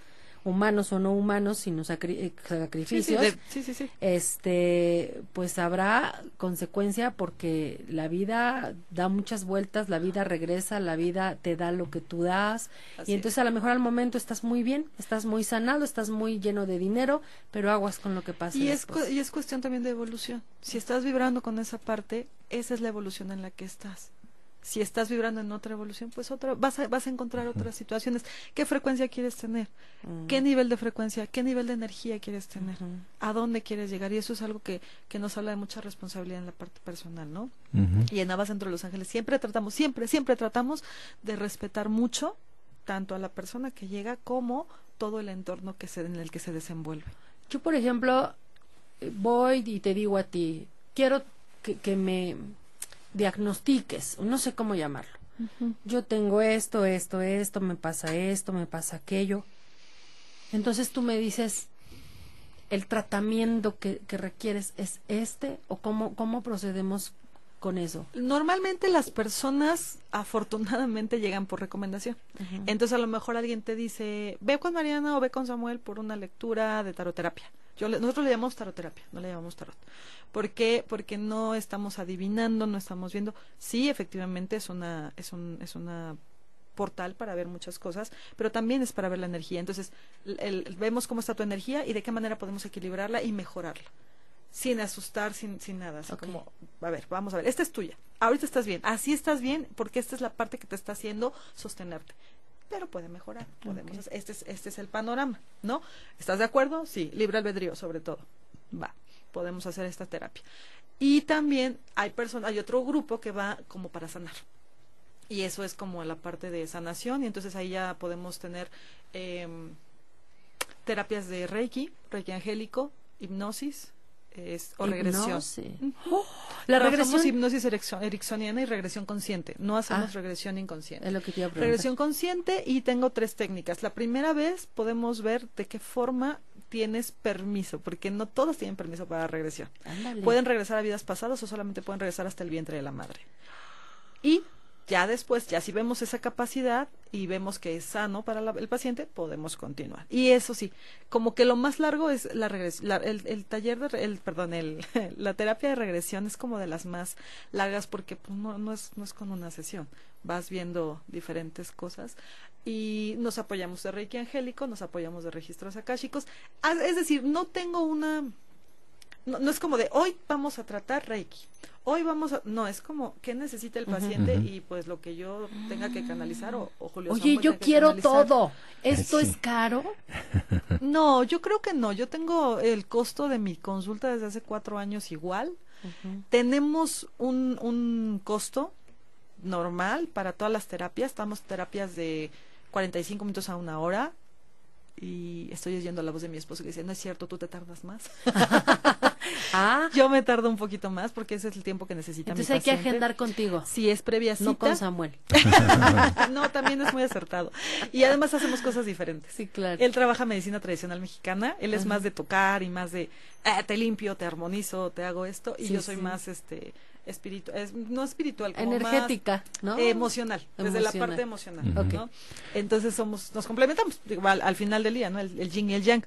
humanos o no humanos, sino sacri- eh, sacrificios, sí, sí, sí. este pues habrá consecuencia porque la vida da muchas vueltas, la vida regresa, la vida te da lo que tú das Así y entonces a lo mejor al momento estás muy bien, estás muy sanado, estás muy lleno de dinero, pero aguas con lo que pasa Y es, cu- después. y es cuestión también de evolución. Si estás vibrando con esa parte, esa es la evolución en la que estás. Si estás vibrando en otra evolución, pues otra, vas a, vas a encontrar otras situaciones. ¿Qué frecuencia quieres tener? ¿Qué nivel de frecuencia? ¿Qué nivel de energía quieres tener? ¿A dónde quieres llegar? Y eso es algo que, que nos habla de mucha responsabilidad en la parte personal, ¿no? Y en Navas Centro de Los Ángeles siempre tratamos, siempre, siempre tratamos de respetar mucho tanto a la persona que llega como todo el entorno que se, en el que se desenvuelve. Yo, por ejemplo, eh, voy y te digo a ti, quiero que, que me diagnostiques, no sé cómo llamarlo. Yo tengo esto, esto, esto, me pasa esto, me pasa aquello. Entonces tú me dices, ¿el tratamiento que, que requieres es este o cómo, cómo procedemos con eso? Normalmente las personas afortunadamente llegan por recomendación. Entonces a lo mejor alguien te dice, ve con Mariana o ve con Samuel por una lectura de taroterapia. Yo nosotros le llamamos taroterapia, no le llamamos tarot. ¿Por qué? Porque no estamos adivinando, no estamos viendo. Sí, efectivamente es una es un es una portal para ver muchas cosas, pero también es para ver la energía. Entonces, el- el- vemos cómo está tu energía y de qué manera podemos equilibrarla y mejorarla. Sin asustar, sin, sin nada. Así como, a ver, vamos a ver, esta es tuya. Ahorita estás bien. Así estás bien porque esta es la parte que te está haciendo sostenerte. Pero puede mejorar. Podemos, este, es, este es el panorama, ¿no? ¿Estás de acuerdo? Sí, libre albedrío sobre todo. Va, podemos hacer esta terapia. Y también hay personas, hay otro grupo que va como para sanar. Y eso es como la parte de sanación y entonces ahí ya podemos tener em, terapias de Reiki, Reiki angélico, hipnosis es, o regresión. La Trabajamos regresión hipnosis ericksoniana y regresión consciente. No hacemos Ah. regresión inconsciente. es lo que te iba a preguntar. Regresión consciente y tengo tres técnicas. La primera vez podemos ver de qué forma tienes permiso, porque no todos tienen permiso para regresión. Ándale. Pueden regresar a vidas pasadas o solamente pueden regresar hasta el vientre de la madre. Y Ya después, ya si vemos esa capacidad y vemos que es sano para la- el paciente, podemos continuar. Y eso sí, como que lo más largo es la, regres- la- el, taller de, el, perdón, el, la terapia de regresión es como de las más largas porque pues, no, no es, no es con una sesión, vas viendo diferentes cosas y nos apoyamos de Reiki Angélico, nos apoyamos de registros akáshicos, Ah, es decir, no tengo una no, no es como de hoy vamos a tratar Reiki. Hoy vamos a. No, es como qué necesita el paciente y pues lo que yo tenga que canalizar o, o Julio Oye, Samuel yo quiero canalizar. todo. ¿Esto Sí. es caro? No, yo creo que no. Yo tengo el costo de mi consulta desde hace cuatro años igual. Tenemos un, un costo normal para todas las terapias. Estamos terapias de 45 minutos a una hora. Y estoy oyendo la voz de mi esposo que dice, no es cierto, tú te tardas más. Ah, Yo me tardo un poquito más porque ese es el tiempo que necesita entonces mi hay que agendar contigo. Si es previa cita. No con Samuel. no, también es muy acertado. Y además hacemos cosas diferentes. Sí, claro. Él trabaja medicina tradicional mexicana, él es Ajá. más de tocar y más de eh, te limpio, te armonizo, te hago esto y Sí, yo soy sí. más este espiritual, es, no espiritual, como Energética, ¿no? emocional, desde la parte emocional. ¿no? Entonces somos nos complementamos digo, al, al final del día, ¿no? El, el yin y el yang.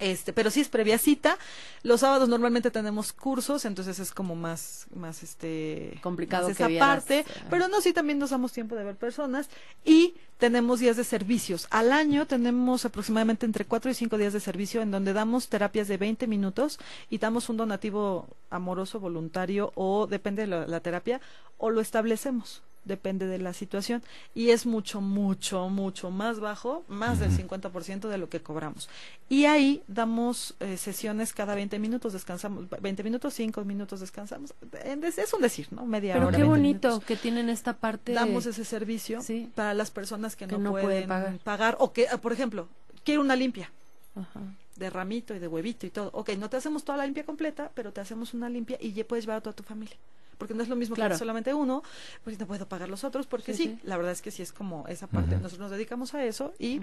Este, pero sí es previa cita. Los sábados normalmente tenemos cursos, entonces es como más, más este, Complicado más que esa vieras, parte. eh. Pero no, sí también nos damos tiempo de ver personas y tenemos días de servicios. Al año tenemos aproximadamente entre 4 y 5 días de servicio en donde damos terapias de 20 minutos y damos un donativo amoroso, voluntario o depende de la, la terapia o lo establecemos. Depende de la situación y es mucho, mucho, mucho más bajo, más del 50% de lo que cobramos. Y ahí damos eh, sesiones cada 20 minutos, descansamos 20 minutos, 5 minutos descansamos. Es un decir, ¿no? Media Pero hora. qué 20 bonito minutos que tienen esta parte. damos ese servicio Sí. para las personas que, Que no, no pueden pagar. pagar. o que, por ejemplo, quiero una limpia Ajá. de ramito y de huevito y todo. Ok, no te hacemos toda la limpia completa, pero te hacemos una limpia y ya puedes llevar a toda tu familia. Porque no es lo mismo Claro. que solamente uno, pues no puedo pagar los otros, porque Sí, sí, sí. la verdad es que sí es como esa parte. Nosotros nos dedicamos a eso y.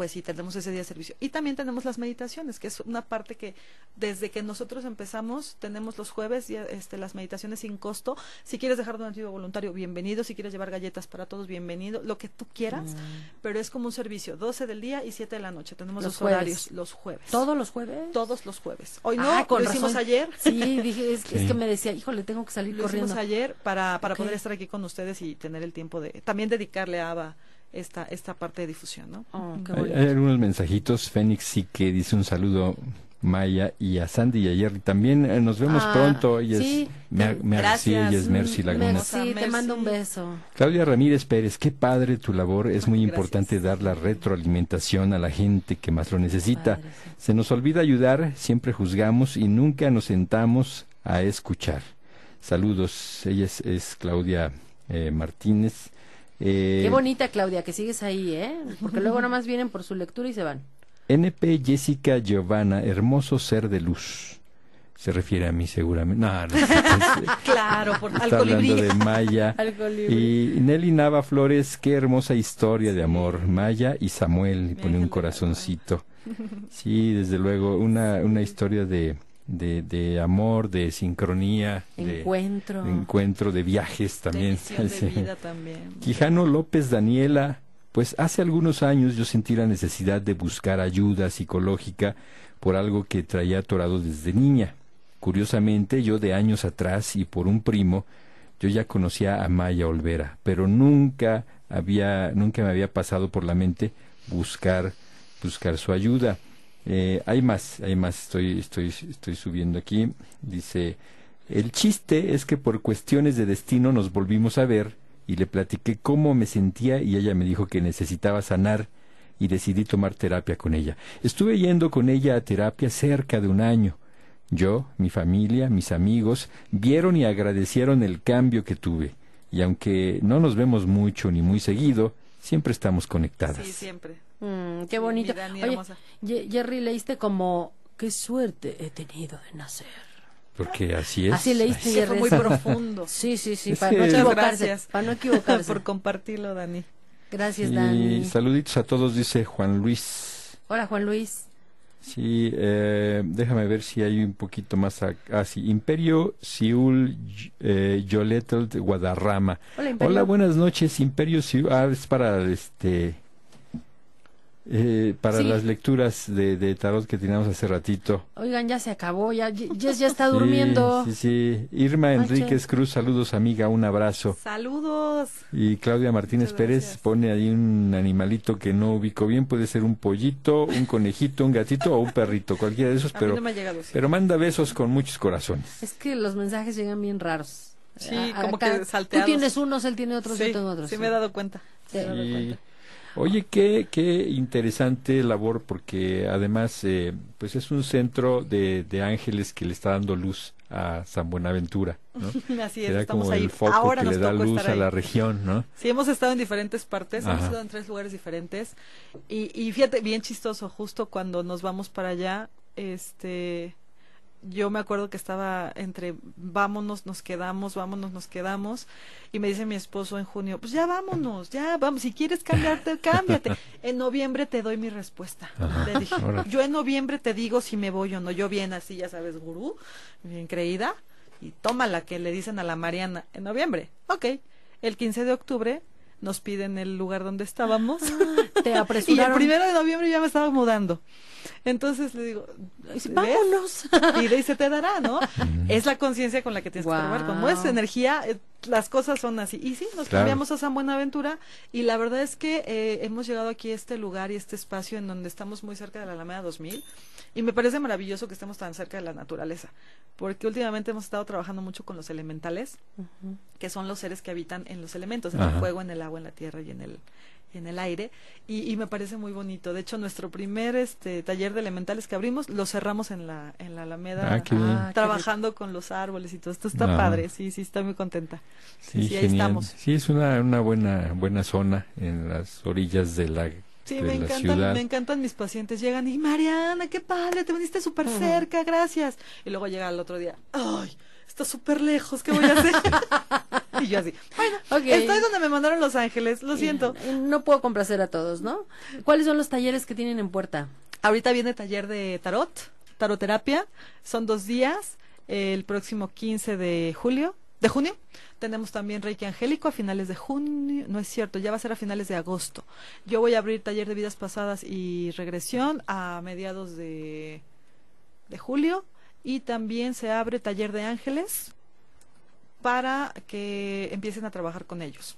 pues sí, tenemos ese día de servicio. Y también tenemos las meditaciones, que es una parte que desde que nosotros empezamos, tenemos los jueves ya, este, las meditaciones sin costo. Si quieres dejar donativo voluntario, bienvenido. Si quieres llevar galletas para todos, bienvenido. Lo que tú quieras, pero es como un servicio, 12 del día y 7 de la noche. Tenemos Los horarios, los jueves. ¿Todos los jueves? Todos los jueves. Hoy no, Ah, con lo hicimos razón. ayer. Sí, dije, es, que me decía, híjole, tengo que salir Lo hicimos corriendo. ayer para, para poder estar aquí con ustedes y tener el tiempo de también dedicarle a Ava esta, esta parte de difusión, ¿no? Oh, qué Hay, algunos mensajitos. Fénix sí que dice un saludo Maya y a Sandy y a Jerry también. eh, nos vemos Ah, pronto. Ella sí. es Mer- Merci, Gracias. ella es Mercy Mm, Laguna. Merci, te mando un beso. Claudia Ramírez Pérez, qué padre tu labor. Es muy Gracias. importante dar la retroalimentación a la gente que más lo necesita. Padre, sí. Se nos olvida ayudar, siempre juzgamos y nunca nos sentamos a escuchar. Saludos, ella es, es Claudia eh, Martínez. Eh, Qué bonita, Claudia, que sigues ahí, ¿eh? Porque luego nada más vienen por su lectura y se van. NP Jessica Giovanna, hermoso ser de luz. Se refiere a mí seguramente. No, no, es- Claro, por, está hablando de Maya. Y Nelly Nava Flores, qué hermosa historia de amor. Maya y Samuel, y pone un corazoncito. Sí, desde luego, una, una historia de, de, de amor, de sincronía, Encuentro. de encuentro, de viajes también. de vida también. Quijano López Daniela, pues hace algunos años yo sentí la necesidad de buscar ayuda psicológica por algo que traía atorado desde niña. Curiosamente, yo de años atrás y por un primo, yo ya conocía a Maya Olvera, pero nunca había, nunca me había pasado por la mente buscar, buscar su ayuda. Eh, hay más, hay más, estoy, estoy, estoy subiendo aquí. Dice, el chiste es que por cuestiones de destino nos volvimos a ver y le platiqué cómo me sentía y ella me dijo que necesitaba sanar y decidí tomar terapia con ella. Estuve yendo con ella a terapia cerca de un año. Yo, mi familia, mis amigos vieron y agradecieron el cambio que tuve. Y aunque no nos vemos mucho ni muy seguido, siempre estamos conectadas. Sí, siempre. Mm, qué Sí, bonito. Dani Oye, Jerry, leíste como, qué suerte he tenido de nacer. Porque así es. Así leíste, Sí, fue Jerry. muy profundo. Sí, sí, sí, para no equivocarse. gracias. Para no equivocarse. por compartirlo, Dani. Gracias, Y Dani. saluditos a todos, dice Juan Luis. Hola, Juan Luis. Sí, eh, déjame ver si hay un poquito más. ac- Ah, sí, Imperio Siul eh, Yoletl de Guadarrama. Hola, Imperio. Hola, buenas noches, Imperio Siul. Ah, es para este. Eh, para Sí. las lecturas de, de tarot que teníamos hace ratito. Oigan, ya se acabó, ya Jess ya está Sí, durmiendo. Sí, sí. Irma. Enríquez Cruz, saludos, amiga, un abrazo. Saludos. Y Claudia Martínez Pérez pone ahí un animalito que no ubico bien, puede ser un pollito, un conejito, un gatito o un perrito, cualquiera de esos, pero, no llegado pero manda besos con muchos corazones. Es que los mensajes llegan bien raros. Sí, A- como que salteados. Tú tienes unos, él tiene otros, sí, yo tengo otros. sí me he dado cuenta. Te he dado cuenta. Oye, qué, qué interesante labor, porque además, eh, pues es un centro de, de ángeles que le está dando luz a San Buenaventura, ¿no? Así es, Será estamos como ahí. el foco Ahora que nos le da luz a la región, ¿no? Sí, hemos estado en diferentes partes, hemos estado en tres lugares diferentes. Y, y fíjate, bien chistoso, justo cuando nos vamos para allá, este, yo me acuerdo que estaba entre vámonos, nos quedamos, vámonos, nos quedamos. Y me dice mi esposo en junio, pues ya vámonos, ya vamos, si quieres cambiarte, cámbiate. En noviembre te doy mi respuesta. Le dije, yo en noviembre te digo si me voy o no. Yo bien así, ya sabes, gurú, bien creída. Y toma la que le dicen a la Mariana en noviembre. Ok. El 15 de octubre nos piden el lugar donde estábamos. Te y el apresuraron. primero de noviembre ya me estaba mudando. Entonces le digo. Vámonos. Pide y se te dará, ¿no? es la conciencia con la que tienes que trabajar. Como es energía, eh, las cosas son así. Y sí, nos Claro. cambiamos a San Buenaventura y la verdad es que eh, hemos llegado aquí a este lugar y este espacio en donde estamos muy cerca de la Alameda 2000 y me parece maravilloso que estemos tan cerca de la naturaleza, porque últimamente hemos estado trabajando mucho con los elementales, que son los seres que habitan en los elementos, en el fuego, en el agua, en la tierra y en el y en el aire y, y me parece muy bonito. De hecho, nuestro primer este taller de elementales que abrimos lo cerramos en la en la Alameda Ah. Ah, trabajando con los árboles y todo esto está Ah. padre, sí, sí, está muy contenta. Sí, Sí, ahí estamos. Sí, es una, una buena, buena zona en las orillas de la, Sí, de me la encantan, ciudad. me encantan mis pacientes. Llegan y Mariana, qué padre, te viniste súper cerca, gracias. Y luego llega el otro día, ay, está súper lejos, ¿qué voy a hacer? y yo así, bueno, Ok. estoy donde me mandaron Los Ángeles, lo siento. No puedo complacer a todos, ¿no? ¿Cuáles son los talleres que tienen en puerta? Ahorita viene taller de tarot, taroterapia, son dos días, el próximo 15 de julio, de junio. Tenemos también Reiki Angélico a finales de junio, no es cierto, ya va a ser a finales de agosto. Yo voy a abrir taller de vidas pasadas y regresión a mediados de, de julio y también se abre taller de ángeles para que empiecen a trabajar con ellos,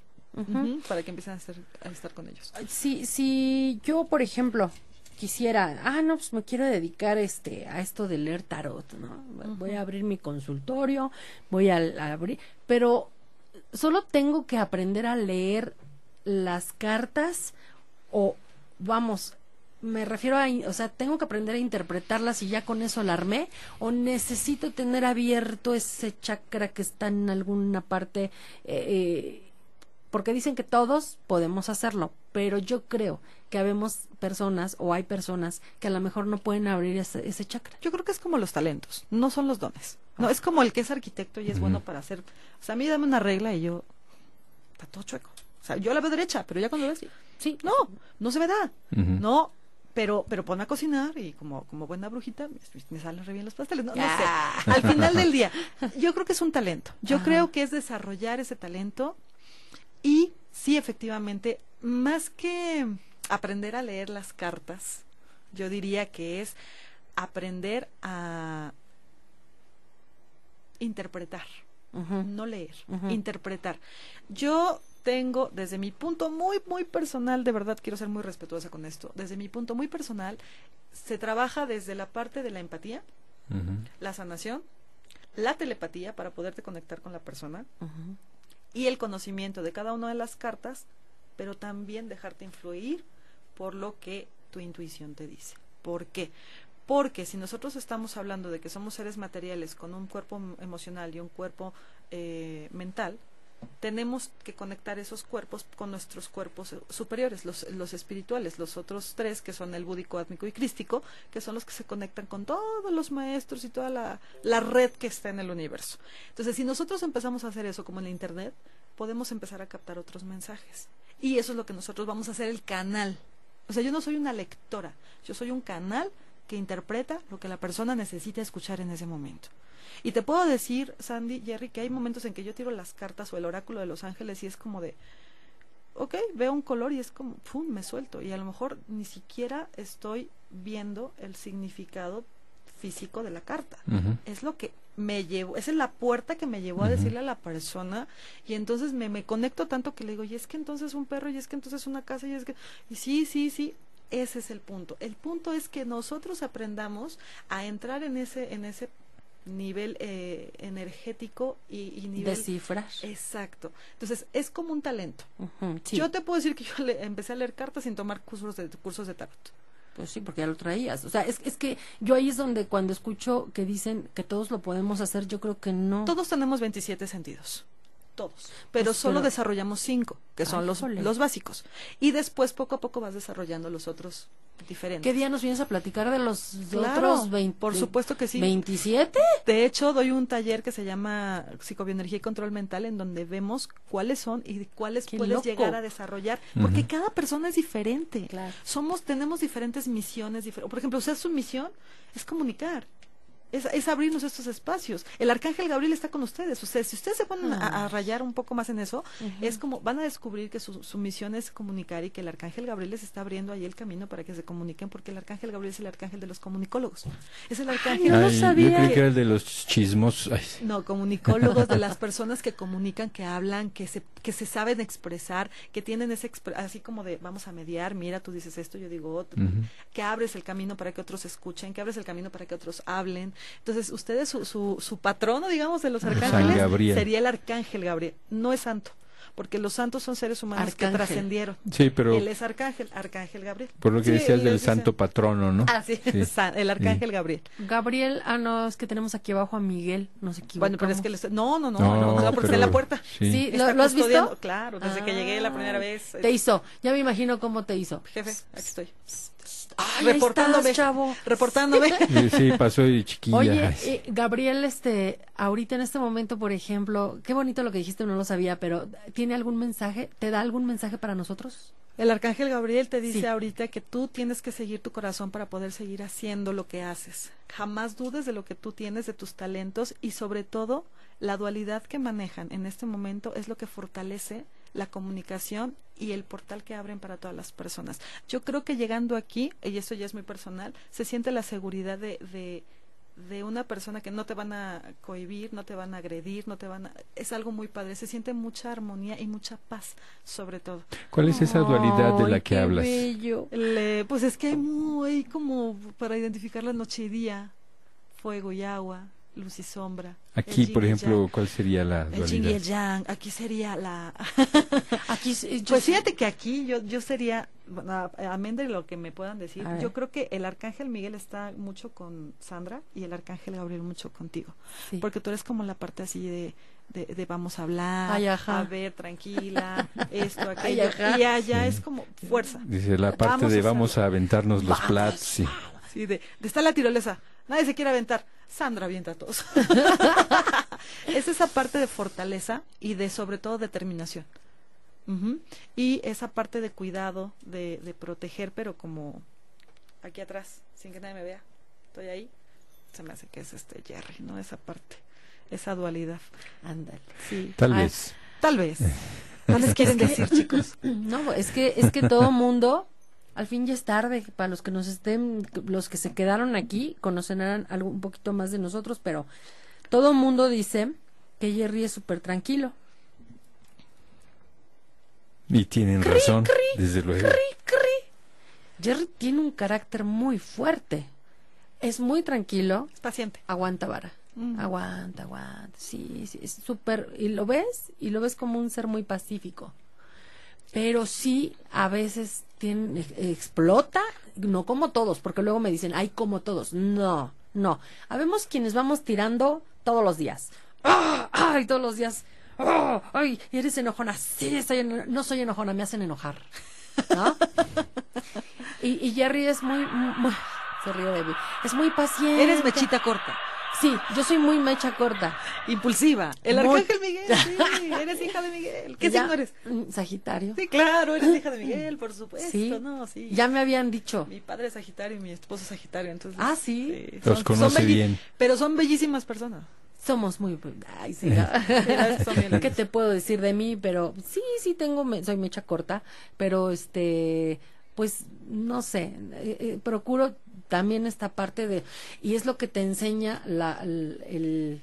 para que empiecen a, a estar con ellos. Si, si yo, por ejemplo, quisiera, ah, no, pues me quiero dedicar este a esto de leer tarot, ¿no? Voy a abrir mi consultorio, voy a, a abrir, pero solo tengo que aprender a leer las cartas o vamos, me refiero a, o sea, tengo que aprender a interpretarlas y ya con eso la armé o necesito tener abierto ese chakra que está en alguna parte eh, eh, porque dicen que todos podemos hacerlo, pero yo creo que habemos personas o hay personas que a lo mejor no pueden abrir ese, ese chakra. Yo creo que es como los talentos, no son los dones. No, es como el que es arquitecto y es bueno para hacer. O sea, a mí dame una regla y yo. Está todo chueco. O sea, yo la veo derecha, pero ya cuando ves. Sí, No, no se me da. No, pero pero ponme a cocinar y como como buena brujita me, me salen re bien los pasteles. No, no sé. Al final del día, yo creo que es un talento. Yo Ajá. creo que es desarrollar ese talento y sí, efectivamente, más que aprender a leer las cartas, yo diría que es aprender a interpretar, no leer, interpretar. Yo tengo, desde mi punto muy, muy personal, de verdad quiero ser muy respetuosa con esto, desde mi punto muy personal, se trabaja desde la parte de la empatía, la sanación, la telepatía para poderte conectar con la persona y el conocimiento de cada una de las cartas, pero también dejarte influir por lo que tu intuición te dice. ¿Por qué? Porque si nosotros estamos hablando de que somos seres materiales con un cuerpo emocional y un cuerpo eh, mental, tenemos que conectar esos cuerpos con nuestros cuerpos eh, superiores, los, los espirituales, los otros tres que son el búdico, átmico y crístico, que son los que se conectan con todos los maestros y toda la, la red que está en el universo. Entonces, si nosotros empezamos a hacer eso como en la Internet, podemos empezar a captar otros mensajes. Y eso es lo que nosotros vamos a hacer el canal. O sea, yo no soy una lectora, yo soy un canal que interpreta lo que la persona necesita escuchar en ese momento. Y te puedo decir, Sandy, Jerry, que hay momentos en que yo tiro las cartas o el oráculo de los ángeles y es como de, ok, veo un color y es como, ¡pum!, me suelto. Y a lo mejor ni siquiera estoy viendo el significado físico de la carta. Es lo que me llevó, esa es la puerta que me llevó a decirle a la persona y entonces me, me conecto tanto que le digo, y es que entonces un perro, y es que entonces una casa, y es que, y sí, sí, sí, ese es el punto. El punto es que nosotros aprendamos a entrar en ese, en ese nivel eh, energético y, y nivel... Descifrar. Exacto. Entonces, es como un talento. Sí. Yo te puedo decir que yo le- empecé a leer cartas sin tomar cursos de, cursos de tarot. Pues sí, porque ya lo traías. O sea, es, es que yo ahí es donde cuando escucho que dicen que todos lo podemos hacer, yo creo que no. Todos tenemos 27 sentidos. Todos. Pero Pues, solo pero- desarrollamos cinco, que son Ay, los, los básicos. Y después, poco a poco, vas desarrollando los otros diferentes. ¿Qué día nos vienes a platicar de los de Claro, otros 20, por supuesto que sí. 27? De hecho, doy un taller que se llama Psicobioenergía y Control Mental, en donde vemos cuáles son y cuáles Qué puedes loco. llegar a desarrollar, porque cada persona es diferente. Claro. Somos, tenemos diferentes misiones. difer- Por ejemplo, usted su misión es comunicar. Es, es abrirnos estos espacios. El arcángel Gabriel está con ustedes. Ustedes, si ustedes se ponen a, a rayar un poco más en eso, es como van a descubrir que su, su misión es comunicar y que el arcángel Gabriel les está abriendo ahí el camino para que se comuniquen, porque el arcángel Gabriel es el arcángel de los comunicólogos. Es el arcángel. no lo Ay, sabía. Yo creí que era el de los chismos. Ay. No, comunicólogos de las personas que comunican, que hablan, que se, que se saben expresar, que tienen ese, así como de vamos a mediar, mira, tú dices esto, yo digo otro, que abres el camino para que otros escuchen, que abres el camino para que otros hablen. Entonces, ustedes, su, su, su patrono, digamos, de los arcángeles, Gabriel. sería el arcángel Gabriel, no es santo, porque los santos son seres humanos Arcángel. que trascendieron. Sí, pero Él es arcángel, arcángel Gabriel. por lo que Sí, decías del santo patrono, ¿no? Ah, sí, el arcángel Gabriel. Gabriel, ah, no, es que tenemos aquí abajo a Miguel, nos equivocamos. Bueno, pero es que... les- no, no, no, No, no, no, porque está en la puerta. sí. ¿lo, lo has visto? Claro, desde que llegué la primera Ah, vez. Te hizo, ya me imagino cómo te hizo. Jefe, aquí estoy. Ay, reportándome. estás, chavo. Reportándome. Sí, sí, pasó de chiquilla. Oye, eh, Gabriel, este, ahorita en este momento, por ejemplo, qué bonito lo que dijiste, no lo sabía, pero ¿tiene algún mensaje? ¿Te da algún mensaje para nosotros? El arcángel Gabriel te dice Sí. ahorita que tú tienes que seguir tu corazón para poder seguir haciendo lo que haces. Jamás dudes de lo que tú tienes, de tus talentos y sobre todo la dualidad que manejan en este momento es lo que fortalece la comunicación y el portal que abren para todas las personas. Yo creo que llegando aquí, y esto ya es muy personal, se siente la seguridad de, de, de una persona que no te van a cohibir, no te van a agredir, no te van a... Es algo muy padre, se siente mucha armonía y mucha paz sobre todo. ¿Cuál es esa dualidad de la que qué hablas? bello. Le- pues es que hay muy como para identificar la noche y día, fuego y agua, luz y sombra. Aquí, por ejemplo. ¿cuál sería la el yin y el dualidad? yang, aquí sería la... Aquí, sí, yo pues sí- fíjate que aquí yo, yo sería, bueno, a- amén de lo que me puedan decir, A yo creo que el arcángel Miguel está mucho con Sandra y el arcángel Gabriel mucho contigo, sí. porque tú eres como la parte así de... De, de vamos a hablar, Ay, ajá. a ver, tranquila, esto, Ay, aquello. ajá. y allá Sí. es como fuerza. Dice la parte Vamos a de hacerlo. vamos a aventarnos los. Sí. Sí, de, de está la tirolesa. Nadie se quiere aventar. Sandra avienta a todos. es esa parte de fortaleza y de sobre todo determinación. Y esa parte de cuidado, de, de proteger, pero como aquí atrás, sin que nadie me vea. Estoy ahí. Se me hace que es este Jerry, ¿no? Esa parte, esa dualidad. Ándale. Sí. Tal Ay. vez. Tal vez. No les quieren decir, chicos. No, es que es que todo mundo al fin ya es tarde para los que nos estén los que se quedaron aquí conocerán algo un poquito más de nosotros, pero todo mundo dice que Jerry es súper tranquilo. Y tienen razón, desde luego. Jerry tiene un carácter muy fuerte. Es muy tranquilo, Es paciente. aguanta vara. Mm. Aguanta, aguanta. Sí, sí, es súper. Y lo ves, y lo ves como un ser muy pacífico. Pero sí, a veces tiene, ex- explota, no como todos, porque luego me dicen, ay, como todos. No, no. Habemos quienes vamos tirando todos los días. ¡Ah! ¡Ay, todos los días! ¡Ah! ¡Ay, eres enojona! Sí, eno- no soy enojona, me hacen enojar. ¿No? y, y Jerry es muy, muy- se ríe de mí. Es muy paciente. Eres mechita corta. Sí, yo soy muy mecha corta. Impulsiva. El Muy- arcángel Miguel, sí, eres hija de Miguel. ¿Qué Ya- signo eres? Mm, Sagitario. Sí, claro, eres hija de Miguel, por supuesto. Sí. No, sí. Ya me habían dicho. Mi padre es Sagitario y mi esposo es Sagitario, entonces. Ah, ¿sí? Los conoce bien. Pero son bellísimas personas. Somos muy... Ay, sí. bien ¿Qué te puedo decir de mí? Pero sí, sí tengo, me- soy mecha corta, pero este, pues, no sé, eh, eh, procuro también esta parte de, y es lo que te enseña la, el, el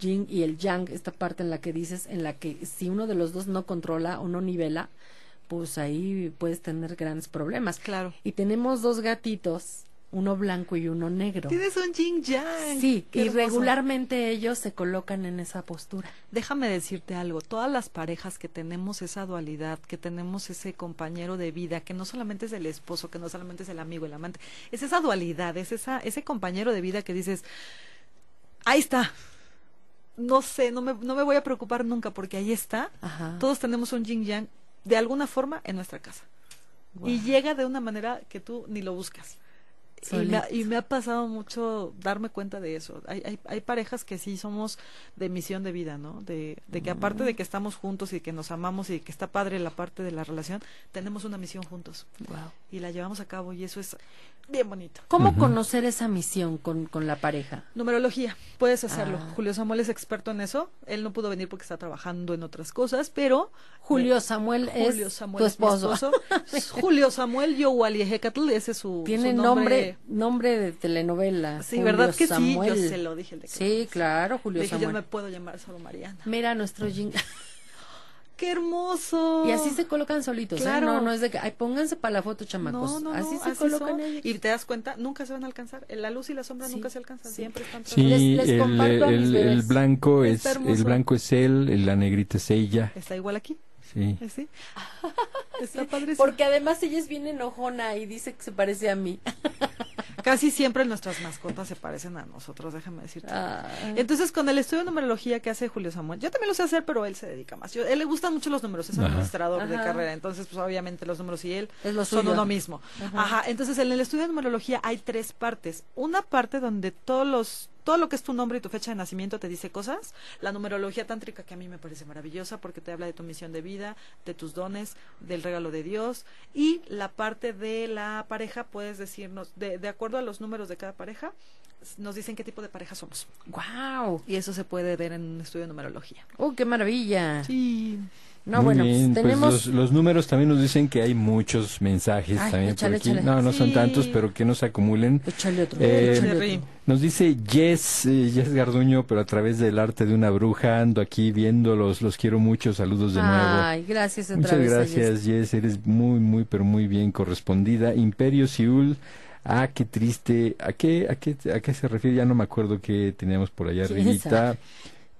yin y el yang, esta parte en la que dices, en la que si uno de los dos no controla o no nivela, pues ahí puedes tener grandes problemas. Claro. Y tenemos dos gatitos, uno blanco y uno negro. Tienes un yin yang. Sí, Qué y hermoso. regularmente ellos se colocan en esa postura. Déjame decirte algo, todas las parejas que tenemos esa dualidad, que tenemos ese compañero de vida, que no solamente es el esposo, que no solamente es el amigo, el amante, es esa dualidad, es esa, ese compañero de vida que dices, ahí está. No sé, no me, no me voy a preocupar nunca porque ahí está. Ajá. Todos tenemos un yin yang de alguna forma en nuestra casa. Y llega de una manera que tú ni lo buscas. Y me, ha, y me ha pasado mucho darme cuenta de eso. Hay, hay, hay parejas que sí somos de misión de vida, ¿no? De, de que aparte de que estamos juntos y que nos amamos y que está padre la parte de la relación, tenemos una misión juntos Guau. y la llevamos a cabo y eso es bien bonito. ¿Cómo conocer esa misión con, con la pareja? Numerología, puedes hacerlo. Ah. Julio Samuel es experto en eso. Él no pudo venir porque está trabajando en otras cosas, pero Julio Samuel Julio es Samuel tu es mi esposo. Julio Samuel Yowali Ejecatl, ese es su, Tiene su nombre, nombre de telenovela. Sí, Julio ¿verdad que Samuel. sí? Yo se lo dije el de Sí, claro, Julio Le dije, yo Samuel. no me puedo llamar solo Mariana. Mira nuestro yin. ¡Qué hermoso! Y así se colocan solitos, ¿eh? Claro. No, no es de que, ay, pónganse para la foto, chamacos. No, no, no, así se colocan son. ellos. Y te das cuenta, nunca se van a alcanzar. La luz y la sombra Sí, nunca se alcanzan. sí. Siempre están Sí, Les- les el, comparto a mis el- blanco es el blanco es él, la negrita es ella. Está igual aquí. Sí. ¿eh? ¿Sí? Está padrísimo. Porque además ella es bien enojona y dice que se parece a mí. Casi siempre nuestras mascotas se parecen a nosotros, déjame decirte. Ah. Entonces, con el estudio de numerología que hace Julio Samuel, yo también lo sé hacer, pero él se dedica más. Yo, él le gustan mucho los números, es Ajá. administrador de carrera, entonces, pues obviamente los números y él Es lo son uno mismo. Ajá. entonces en el estudio de numerología hay tres partes. Una parte donde todos los todo lo que es tu nombre y tu fecha de nacimiento te dice cosas. La numerología tántrica que a mí me parece maravillosa porque te habla de tu misión de vida, de tus dones, del regalo de Dios. Y la parte de la pareja, puedes decirnos, de, de acuerdo a los números de cada pareja, nos dicen qué tipo de pareja somos. ¡Guau! Y eso se puede ver en un estudio de numerología. ¡Oh, qué maravilla! Sí. No, Muy bueno, bien, pues tenemos... los, los números también nos dicen que hay muchos mensajes Ay, también échale, por aquí. échale. No, no son Sí. tantos, pero que no se acumulen. Échale otro. Eh, échale otro. Nos dice Jess, eh, Jess Garduño, pero a través del arte de una bruja, ando aquí viéndolos, los quiero mucho, saludos de nuevo. Ay, gracias otra Muchas vez. gracias, Jess, eres muy, muy, pero muy bien correspondida. Imperio Siul, ah, qué triste, ¿a qué, a qué, a qué se refiere? Ya no me acuerdo qué teníamos por allá ¿Quién arribita,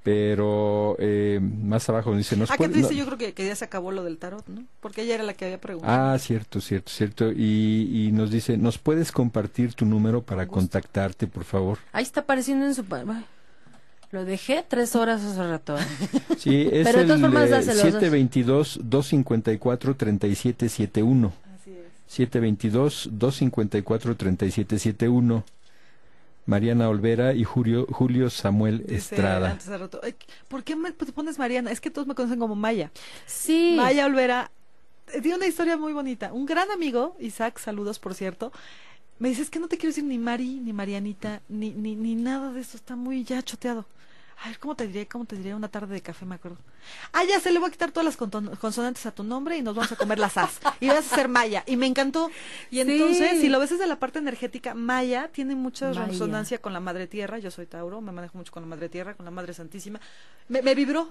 pero eh, más abajo nos dice, nos Ah, qué triste, no- yo creo que, que ya se acabó lo del tarot, ¿no? Porque ella era la que había preguntado. Ah, cierto, cierto, cierto. Y, y nos dice, ¿nos puedes compartir tu número para contactarte, por favor? Ahí está apareciendo en su... Lo dejé tres horas hace rato. ¿eh? Sí, es Pero el todas formas, eh, dáselos. 722-254-3771. Así es. 722-254-3771. Mariana Olvera y Julio, Julio Samuel Dice Estrada. antes de rato, "Ay, ¿Por qué me te pones Mariana? Es que todos me conocen como Maya. Sí. Maya Olvera eh, tiene una historia muy bonita. Un gran amigo, Isaac, saludos por cierto, me dice, es que no te quiero decir ni Mari, ni Marianita, ni, ni, ni nada de eso, está muy ya choteado. A ver, ¿cómo te diré? ¿Cómo te diré? Una tarde de café, me acuerdo. Ah, ya se le voy a quitar todas las consonantes a tu nombre y nos vamos a comer las as. Y vas a ser Maya. Y me encantó. Y Sí. entonces, si lo ves desde la parte energética, Maya tiene mucha Maya. resonancia con la Madre Tierra. Yo soy Tauro, me manejo mucho con la Madre Tierra, con la Madre Santísima. Me, me vibró.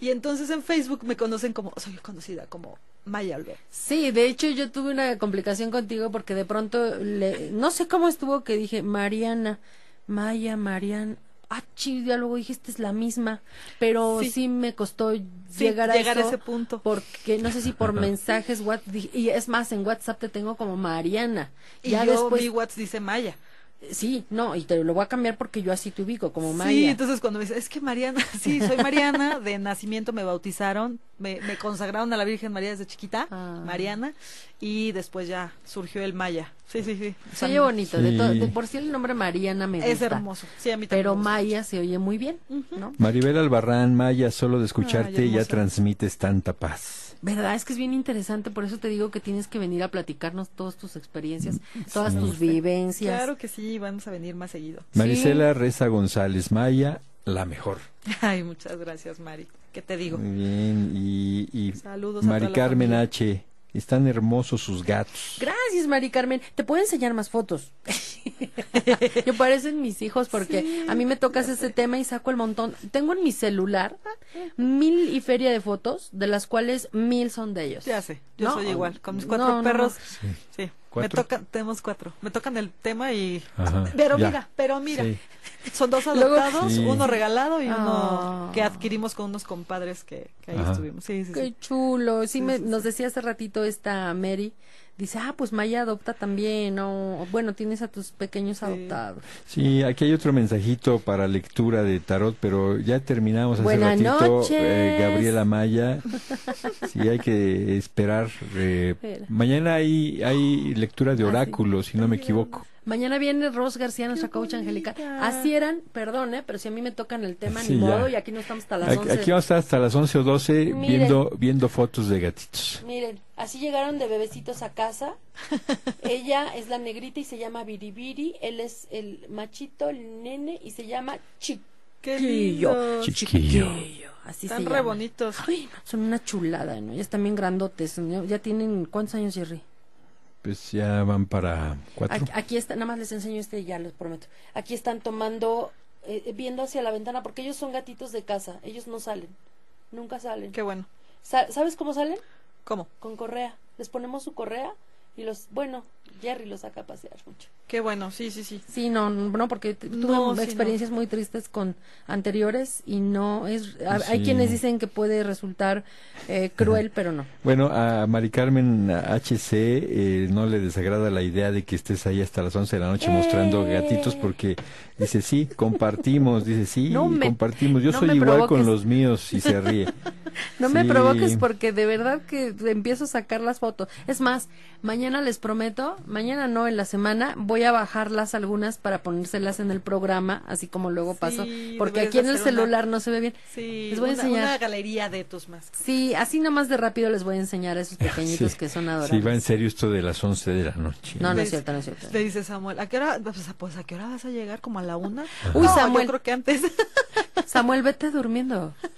Y entonces en Facebook me conocen como, soy conocida como Maya Olvera. Sí, de hecho yo tuve una complicación contigo porque de pronto le, no sé cómo estuvo que dije Mariana, Maya, Mariana. Ah, chi, ya luego dije, esta es la misma, pero sí, Sí. me costó Sí, llegar a llegar a eso ese punto. porque no sé si por mensajes what- y es más en WhatsApp te tengo como Mariana. Y ya yo después mi WhatsApp dice Maya. Sí, no, y te lo voy a cambiar porque yo así te ubico, como Maya. Sí, entonces cuando me dice, es que Mariana, sí, soy Mariana, de nacimiento me bautizaron, me, me consagraron a la Virgen María desde chiquita, Ah. Mariana, y después ya surgió el Maya. Sí, sí, sí. Se oye bonito. De, Sí. de por sí el nombre Mariana me gusta. Es hermoso. Sí, a mí también Pero. Maya se oye muy bien, ¿no? Maribel Albarrán, Maya, solo de escucharte ya transmites tanta paz. ¿Verdad? Es que es bien interesante, por eso te digo que tienes que venir a platicarnos todas tus experiencias, todas tus vivencias. Claro que sí, vamos a venir más seguido. Marisela Reza González, Maya, la mejor. Ay, muchas gracias, Mari. ¿Qué te digo? Muy bien. Y, y Saludos a Mari toda la Carmen. H. Están hermosos sus gatos. Gracias, Mari Carmen. Te puedo enseñar más fotos. Yo parecen mis hijos porque a mí me tocas ese tema y saco el montón. Tengo en mi celular mil y feria de fotos, de las cuales mil son de ellos. Ya sé, yo No, soy igual. Con mis no, cuatro no, no. perros. Sí. Me tocan, tenemos cuatro. Me tocan el tema y. Ajá, Pero ya. mira, pero mira. Sí. Son dos Luego- adoptados, Sí. uno regalado y uno Ah. que adquirimos con unos compadres que, que ahí Ajá. estuvimos. Sí, sí, Qué sí. chulo. Sí, Sí, me, sí, nos decía hace ratito esta Mary. Dice, ah, pues Maya adopta también. O bueno, tienes a tus pequeños adoptados. Sí, aquí hay otro mensajito para lectura de tarot, pero ya terminamos hace Buenas ratito. noches. eh, Gabriela Maya. Sí, hay que esperar. eh, mañana hay, hay lectura de Ah, sí. oráculos, si no me equivoco. Mañana viene Ros García, nuestra coach angelical. Así eran, perdón, ¿eh? pero si a mí me tocan el tema, Sí, ni ya. modo, y aquí no estamos hasta las Aquí, 11. aquí vamos a estar hasta las 11 o 12 Miren. viendo, viendo fotos de gatitos. Miren, así llegaron de bebecitos a casa. Ella es la negrita y se llama Biribiri. Él es el machito, el nene, y se llama Chiquillo. Chiquillo. Así Están se re llama. bonitos. Ay, son una chulada, ¿no? Ya están bien grandotes. ¿no? Ya tienen, ¿cuántos años, Jerry? Pues ya van para cuatro. Aquí, aquí está, nada más les enseño este, ya les prometo. Aquí están tomando, eh, viendo hacia la ventana, porque ellos son gatitos de casa. Ellos no salen. Nunca salen. Qué bueno. Sa- ¿Sabes cómo salen? ¿Cómo? Con correa. Les ponemos su correa y los, bueno, Jerry los saca a pasear mucho. Qué bueno. Sí, sí, sí. Sí, no, no, porque tuve No, sí, experiencias muy tristes con anteriores y no es. a- Hay Sí. quienes dicen que puede resultar eh, cruel, pero no. Bueno, a Mari Carmen HC eh, no le desagrada la idea de que estés ahí hasta las 11 de la noche mostrando ¡Eh! gatitos porque dice, sí, compartimos, dice, sí, No me- compartimos. Yo no soy me igual con provoques. los míos y se ríe. No me Sí. provoques porque de verdad que empiezo a sacar las fotos. Es más, mañana les prometo, mañana no, en la semana, voy a bajarlas algunas para ponérselas en el programa, así como luego pasó. Sí, Porque deberías aquí en el una- celular no se ve bien. Sí. Les voy a una, enseñar. una galería de tus más. Sí, así nomás de rápido les voy a enseñar a esos pequeñitos Sí. que son Sí, adorables. va en serio esto de las 11 de la noche. No, no Le es cierto, no es cierto. Le dice Samuel, ¿a qué hora? Pues, pues, ¿a qué hora vas a llegar? ¿Como a la una? Uy, No, Samuel. Yo creo que antes. Samuel, vete durmiendo.